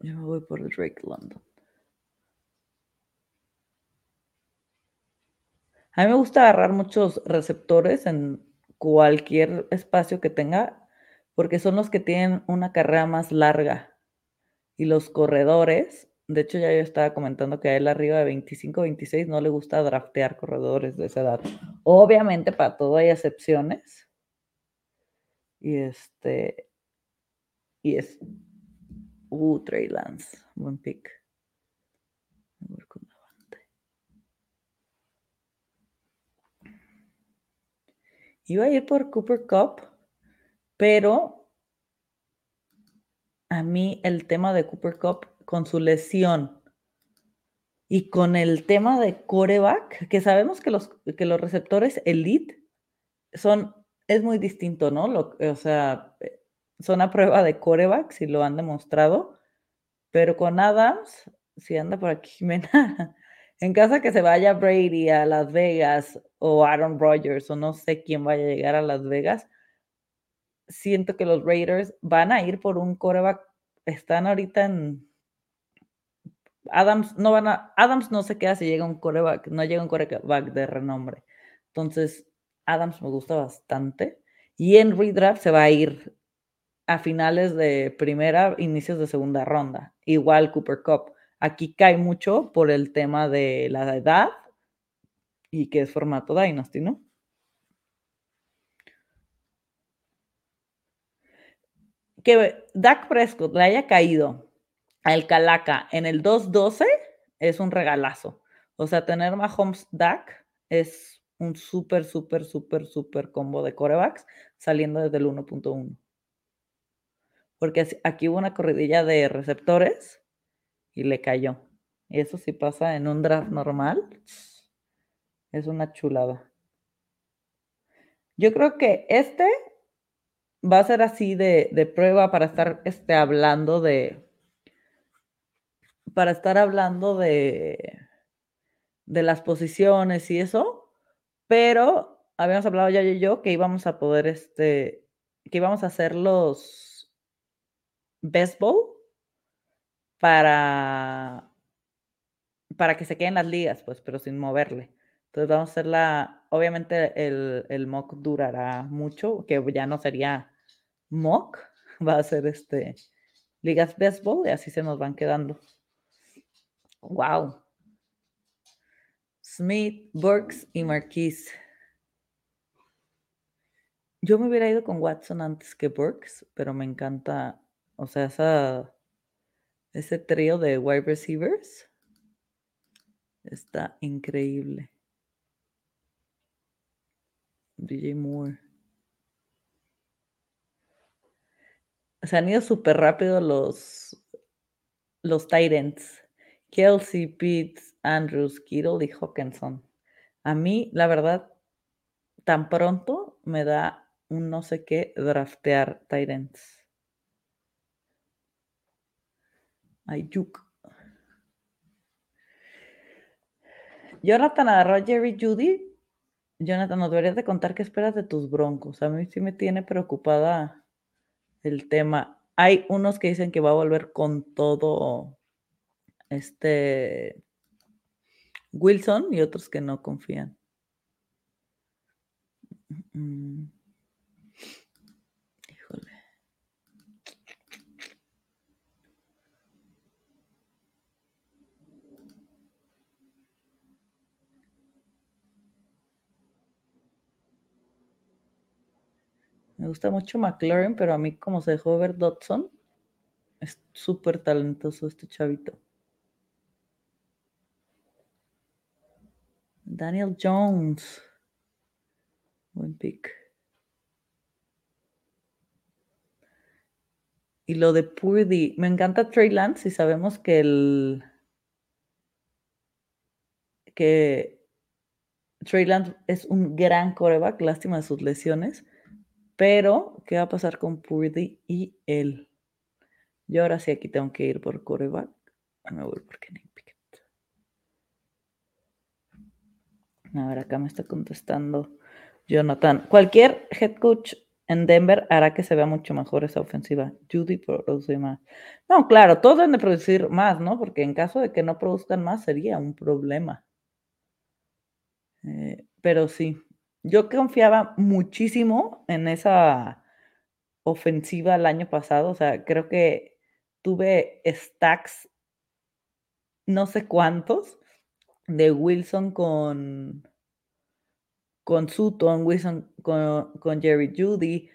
Yo me voy por Drake London. A mí me gusta agarrar muchos receptores en cualquier espacio que tenga, porque son los que tienen una carrera más larga. Y los corredores, de hecho ya yo estaba comentando que a él arriba de 25, 26 no le gusta draftear corredores de esa edad. Obviamente para todo hay excepciones. Y este, y es Uh, Trey Lance, buen pick. Iba a ir por Cooper Cup, pero a mí el tema de Cooper Cup con su lesión y con el tema de coreback, que sabemos que los, que los receptores elite son, es muy distinto, ¿no? Lo, o sea, son a prueba de coreback, si lo han demostrado, pero con Adams, si anda por aquí <laughs> Jimena, en casa que se vaya Brady a Las Vegas o Aaron Rodgers o no sé quién vaya a llegar a Las Vegas, siento que los Raiders van a ir por un coreback, están ahorita en... Adams no van a, Adams no se queda si llega un coreback, no llega un coreback de renombre. Entonces, Adams me gusta bastante. Y en redraft se va a ir a finales de primera, inicios de segunda ronda. Igual Cooper Cup. Aquí cae mucho por el tema de la edad y que es formato Dynasty, ¿no? Que Dak Prescott le haya caído al Calaca en el 2-12 es un regalazo. O sea, tener Mahomes Dak es un súper, súper, súper, súper combo de corebacks saliendo desde el 1.1. porque aquí hubo una corridilla de receptores y le cayó. Y eso sí pasa en un draft normal. Es una chulada. Yo creo que este va a ser así de, prueba para estar este, hablando de. Para estar hablando de, de las posiciones y eso. Pero habíamos hablado ya y yo que íbamos a poder, este, que íbamos a hacer los best para, para que se queden las ligas, pues, pero sin moverle. Entonces vamos a hacer la, obviamente el, el mock durará mucho, que ya no sería mock, <laughs> va a ser este ligas baseball y así se nos van quedando. Wow. Smith, Burks y Marquise. Yo me hubiera ido con Watson antes que Burks, pero me encanta, o sea, esa, ese trío de wide receivers está increíble. DJ Moore. Se han ido súper rápido los, los Titans. Kelsey, Pitts, Andrews, Kittle y Hawkinson. A mí, la verdad, tan pronto me da un no sé qué draftear Titans. Ayuk. Jonathan agarró a Jerry Judy Jonathan, nos deberías de contar qué esperas de tus broncos. A mí sí me tiene preocupada el tema. Hay unos que dicen que va a volver con todo este Wilson y otros que no confían. Mm, mm. Me gusta mucho McLaren, pero a mí como se dejó ver Dodson, es súper talentoso este chavito. Daniel Jones. Buen pick. Y lo de Purdy. Me encanta Trey Lance y sabemos que el. que Trey Lance es un gran coreback, lástima de sus lesiones. Pero, ¿qué va a pasar con Purdy y él? Yo ahora sí aquí tengo que ir por coreback. Me voy por Kenny Pickett. A ver, acá me está contestando Jonathan. Cualquier head coach en Denver hará que se vea mucho mejor esa ofensiva. Judy produce más. No, claro, todos deben de producir más, ¿no? Porque en caso de que no produzcan más sería un problema. Eh, pero sí, yo confiaba muchísimo en esa ofensiva el año pasado. O sea, creo que tuve stacks, no sé cuántos, de Wilson con, con Sutton, Wilson con, con Jerry Judy.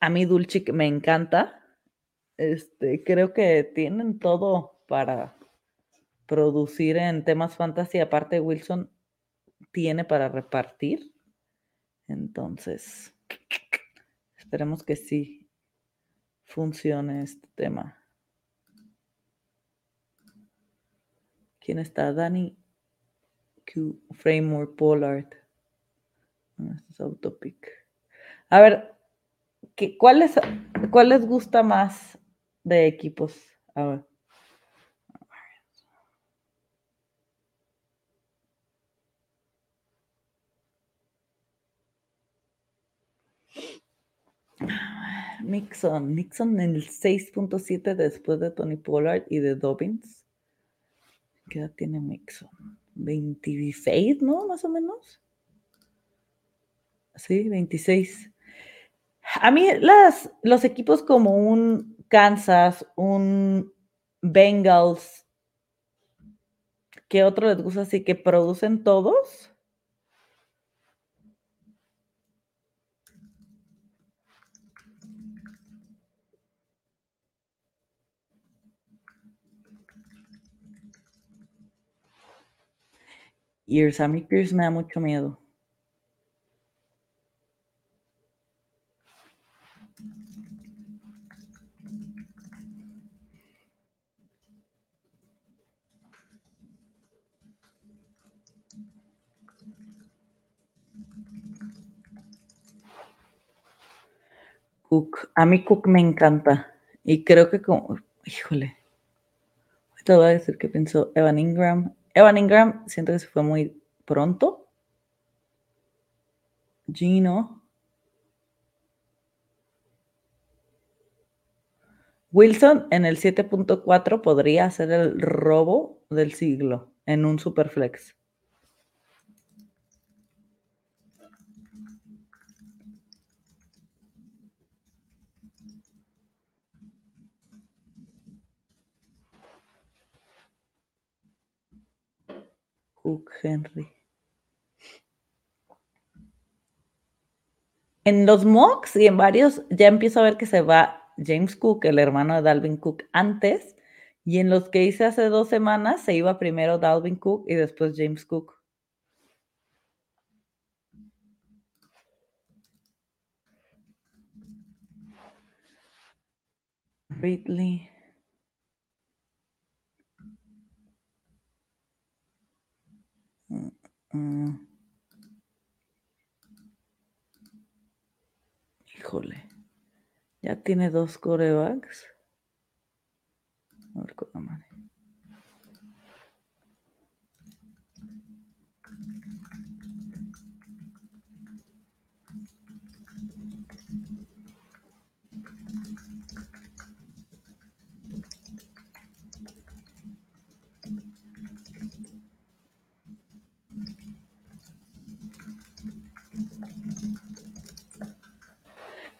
A mí Dulcich me encanta. Este, creo que tienen todo para producir en temas fantasy. Aparte, Wilson tiene para repartir. Entonces, esperemos que sí funcione este tema. ¿Quién está? Dani Framework, Pollard. Este es Autopic. A ver, ¿cuál, les, ¿cuál les gusta más de equipos? A ver. Nixon, Nixon en el 6.7 después de Tony Pollard y de Dobbins. ¿Qué edad tiene Nixon? 26, ¿no? Más o menos. Sí, 26. A mí las, los equipos como un Kansas, un Bengals, que otro les gusta así, que producen todos, Y el Sammy Pierce me da mucho miedo. Cook. A mí Cook me encanta. Y creo que como, híjole, te voy a decir que pensó Evan Ingram Evan Ingram siento que se fue muy pronto. Gino. Wilson en el 7.4 podría hacer el robo del siglo en un superflex. En los mocks y en varios ya empiezo a ver que se va James Cook, el hermano de Dalvin Cook, antes. Y en los que hice hace dos semanas se iba primero Dalvin Cook y después James Cook. Ridley. Mm. Híjole. Ya tiene dos corebacks. A ver con la.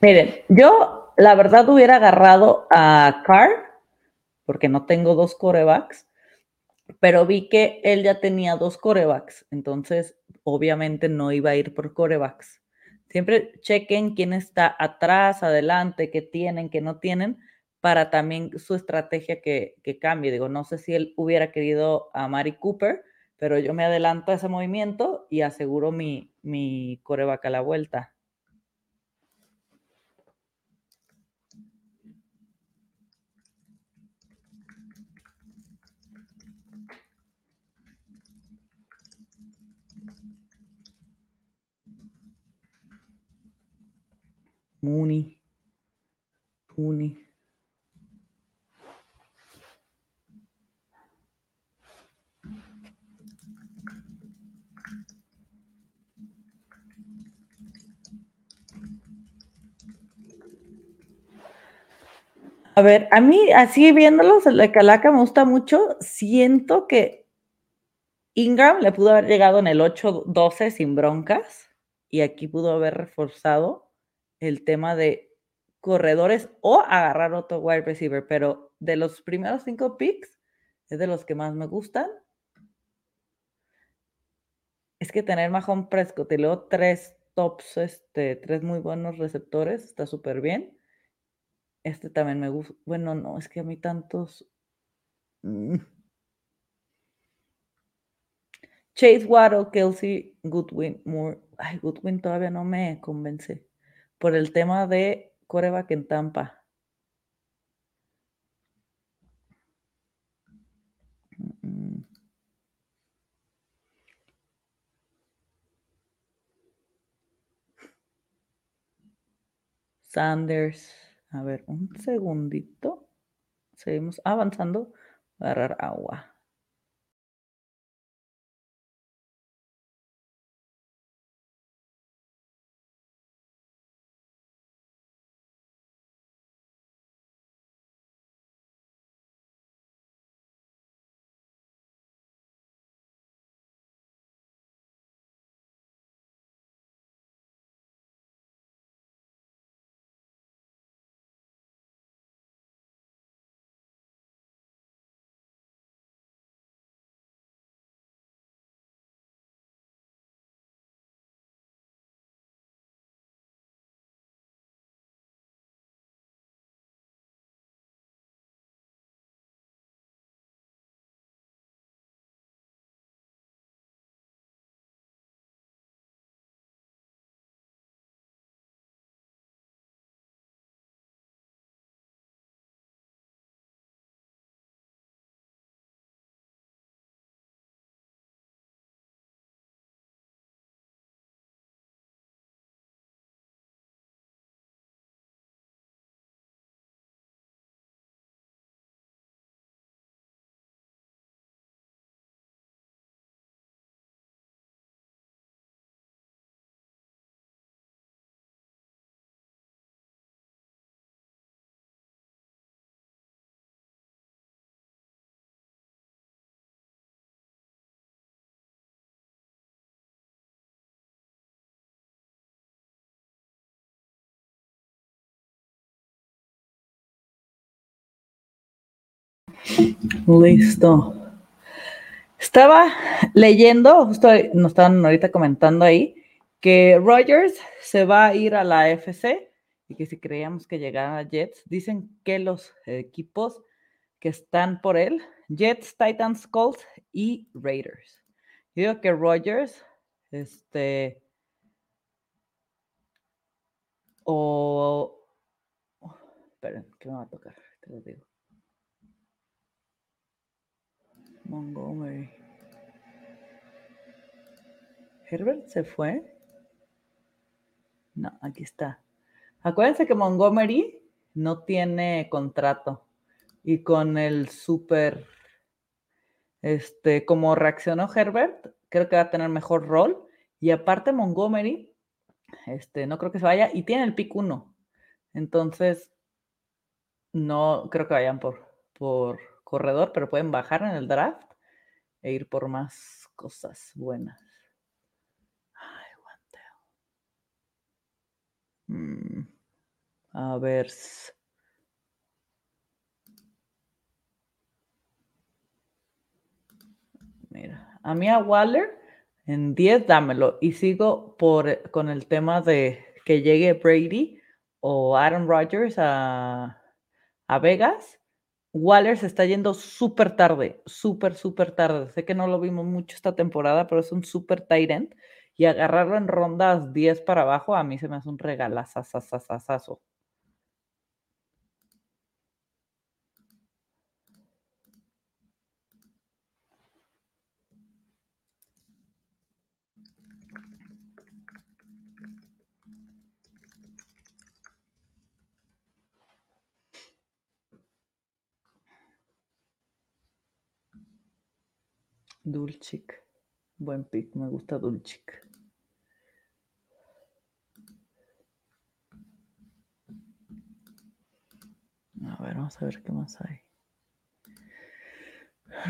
Miren, yo la verdad hubiera agarrado a Carr, porque no tengo dos corebacks, pero vi que él ya tenía dos corebacks, entonces obviamente no iba a ir por corebacks. Siempre chequen quién está atrás, adelante, qué tienen, qué no tienen, para también su estrategia que, cambie. Digo, no sé si él hubiera querido a Mari Cooper, pero yo me adelanto a ese movimiento y aseguro mi, mi coreback a la vuelta. Mooney. Mooney. A ver, a mí, así viéndolos, de Calaca me gusta mucho. Siento que Ingram le pudo haber llegado en el 8-12 sin broncas y aquí pudo haber reforzado el tema de corredores o agarrar otro wide receiver, pero de los primeros cinco picks es de los que más me gustan. Es que tener Mahon Prescott y luego tres tops, este, tres muy buenos receptores, está súper bien. Este también me gusta. Bueno, no, es que a mí tantos. Mm. Chase Waddle, Kelsey, Goodwin, Moore. Ay, Goodwin todavía no me convence por el tema de coreback en Tampa. Sanders. A ver, un segundito. Seguimos avanzando. Agarrar agua. Listo. Estaba leyendo, justo nos estaban ahorita comentando ahí, que Rogers se va a ir a la FC y que si creíamos que llegara a Jets, dicen que los equipos que están por él, Jets, Titans, Colts y Raiders. Yo digo que Rogers, este, o, esperen, ¿qué me va a tocar? Te lo digo. Montgomery. Herbert se fue. No, aquí está. Acuérdense que Montgomery no tiene contrato. Y con el super, este, como reaccionó Herbert, creo que va a tener mejor rol. Y aparte Montgomery, este, no creo que se vaya. Y tiene el pick 1. Entonces, no creo que vayan por, por corredor, pero pueden bajar en el draft e ir por más cosas buenas. Mm, a ver. Mira, a mí a Waller en 10 dámelo y sigo por, con el tema de que llegue Brady o Aaron Rodgers a, a Vegas Waller se está yendo súper tarde, súper, súper tarde. Sé que no lo vimos mucho esta temporada, pero es un súper tight end. Y agarrarlo en rondas 10 para abajo, a mí se me hace un regalazazazazazo. Dulcic. Buen pick, me gusta Dulcic. A ver, vamos a ver qué más hay.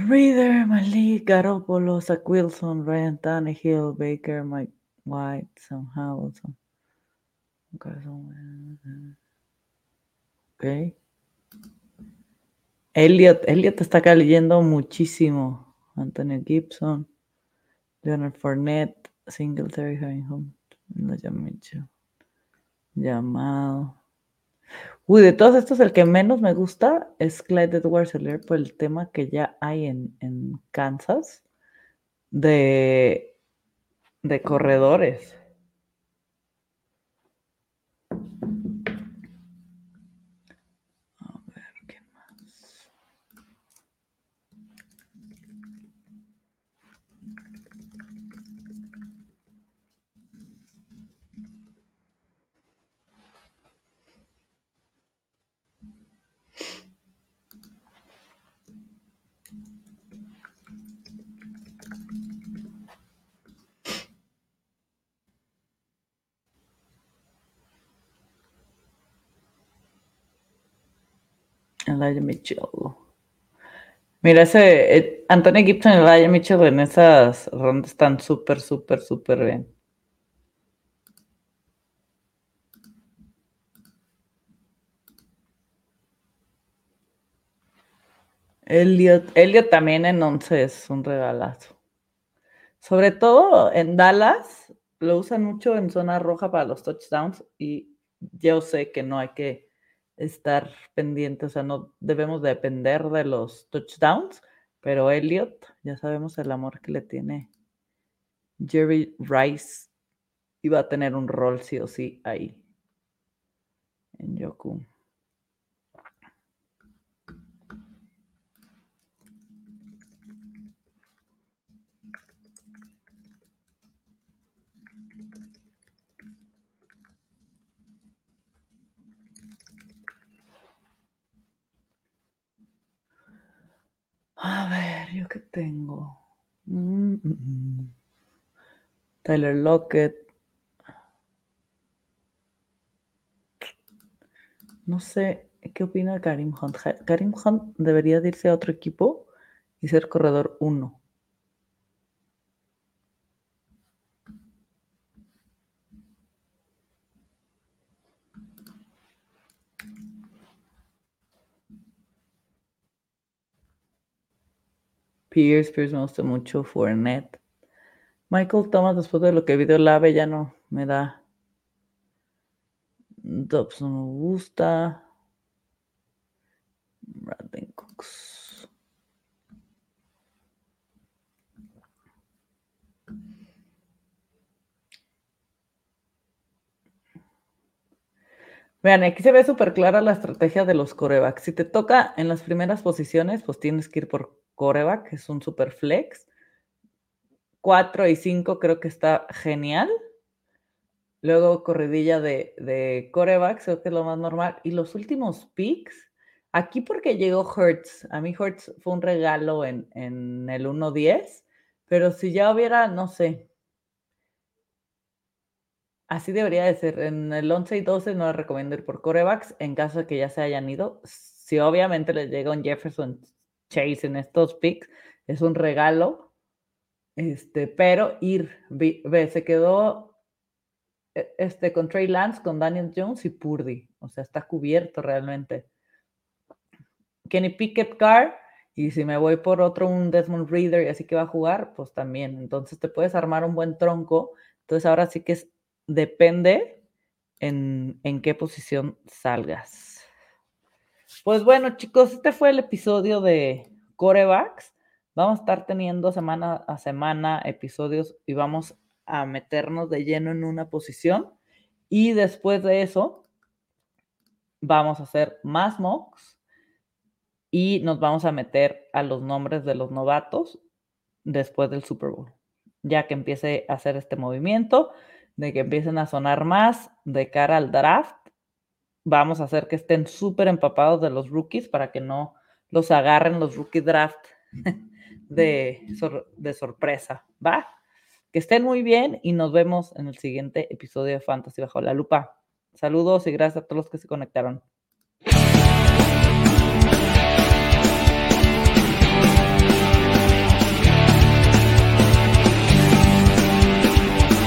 Reader, Malik, Garoppolo, Zach Wilson, Ryan Tannehill, Baker, Mike White, Sam Howell. Ok. Elliot, Elliot está acá leyendo muchísimo. Antonio Gibson, Leonard Fournette, Singletary, Home, Llamado. Uy, de todos estos, el que menos me gusta es Clyde Edwards por el tema que ya hay en, en Kansas de, de corredores. Elijah Mitchell. Mira, ese eh, Antonio Gibson y Elijah Mitchell en esas rondas están súper, súper, súper bien. Elliot, Elliot también en 11 es un regalazo. Sobre todo en Dallas, lo usan mucho en zona roja para los touchdowns y yo sé que no hay que estar pendiente, o sea, no debemos depender de los touchdowns, pero Elliot, ya sabemos el amor que le tiene Jerry Rice, iba a tener un rol sí o sí ahí en Yoku. A ver, ¿yo qué tengo? Mm, mm, mm. Tyler Lockett. No sé, ¿qué opina Karim Hunt? Karim Hunt debería irse a otro equipo y ser corredor 1. Pierce, Pierce me gusta mucho, Fournette. Michael Thomas, después de lo que vi de Lave, ya no me da. Dobbs no me gusta. Brandon Cooks. Vean, aquí se ve súper clara la estrategia de los corebacks. Si te toca en las primeras posiciones, pues tienes que ir por coreback, que es un super flex. 4 y 5 creo que está genial. Luego corridilla de, de creo que es lo más normal. Y los últimos picks, aquí porque llegó Hertz. A mí Hertz fue un regalo en, en el 1-10, pero si ya hubiera, no sé, Así debería de ser. En el 11 y 12 no les recomiendo ir por corebacks en caso de que ya se hayan ido. Si obviamente les llega un Jefferson Chase en estos picks, es un regalo. Este, pero ir, ve, se quedó e, este, con Trey Lance, con Daniel Jones y Purdy. O sea, está cubierto realmente. Kenny Pickett Car, y si me voy por otro, un Desmond Reader y así que va a jugar, pues también. Entonces te puedes armar un buen tronco. Entonces ahora sí que es depende en, qué posición salgas. Pues bueno, chicos, este fue el episodio de Corebacks. Vamos a estar teniendo semana a semana episodios y vamos a meternos de lleno en una posición. Y después de eso, vamos a hacer más mocks y nos vamos a meter a los nombres de los novatos después del Super Bowl. Ya que empiece a hacer este movimiento, de que empiecen a sonar más de cara al draft. Vamos a hacer que estén súper empapados de los rookies para que no los agarren los rookie draft <laughs> de, de sorpresa. ¿Va? Que estén muy bien y nos vemos en el siguiente episodio de Fantasy Bajo la Lupa. Saludos y gracias a todos los que se conectaron.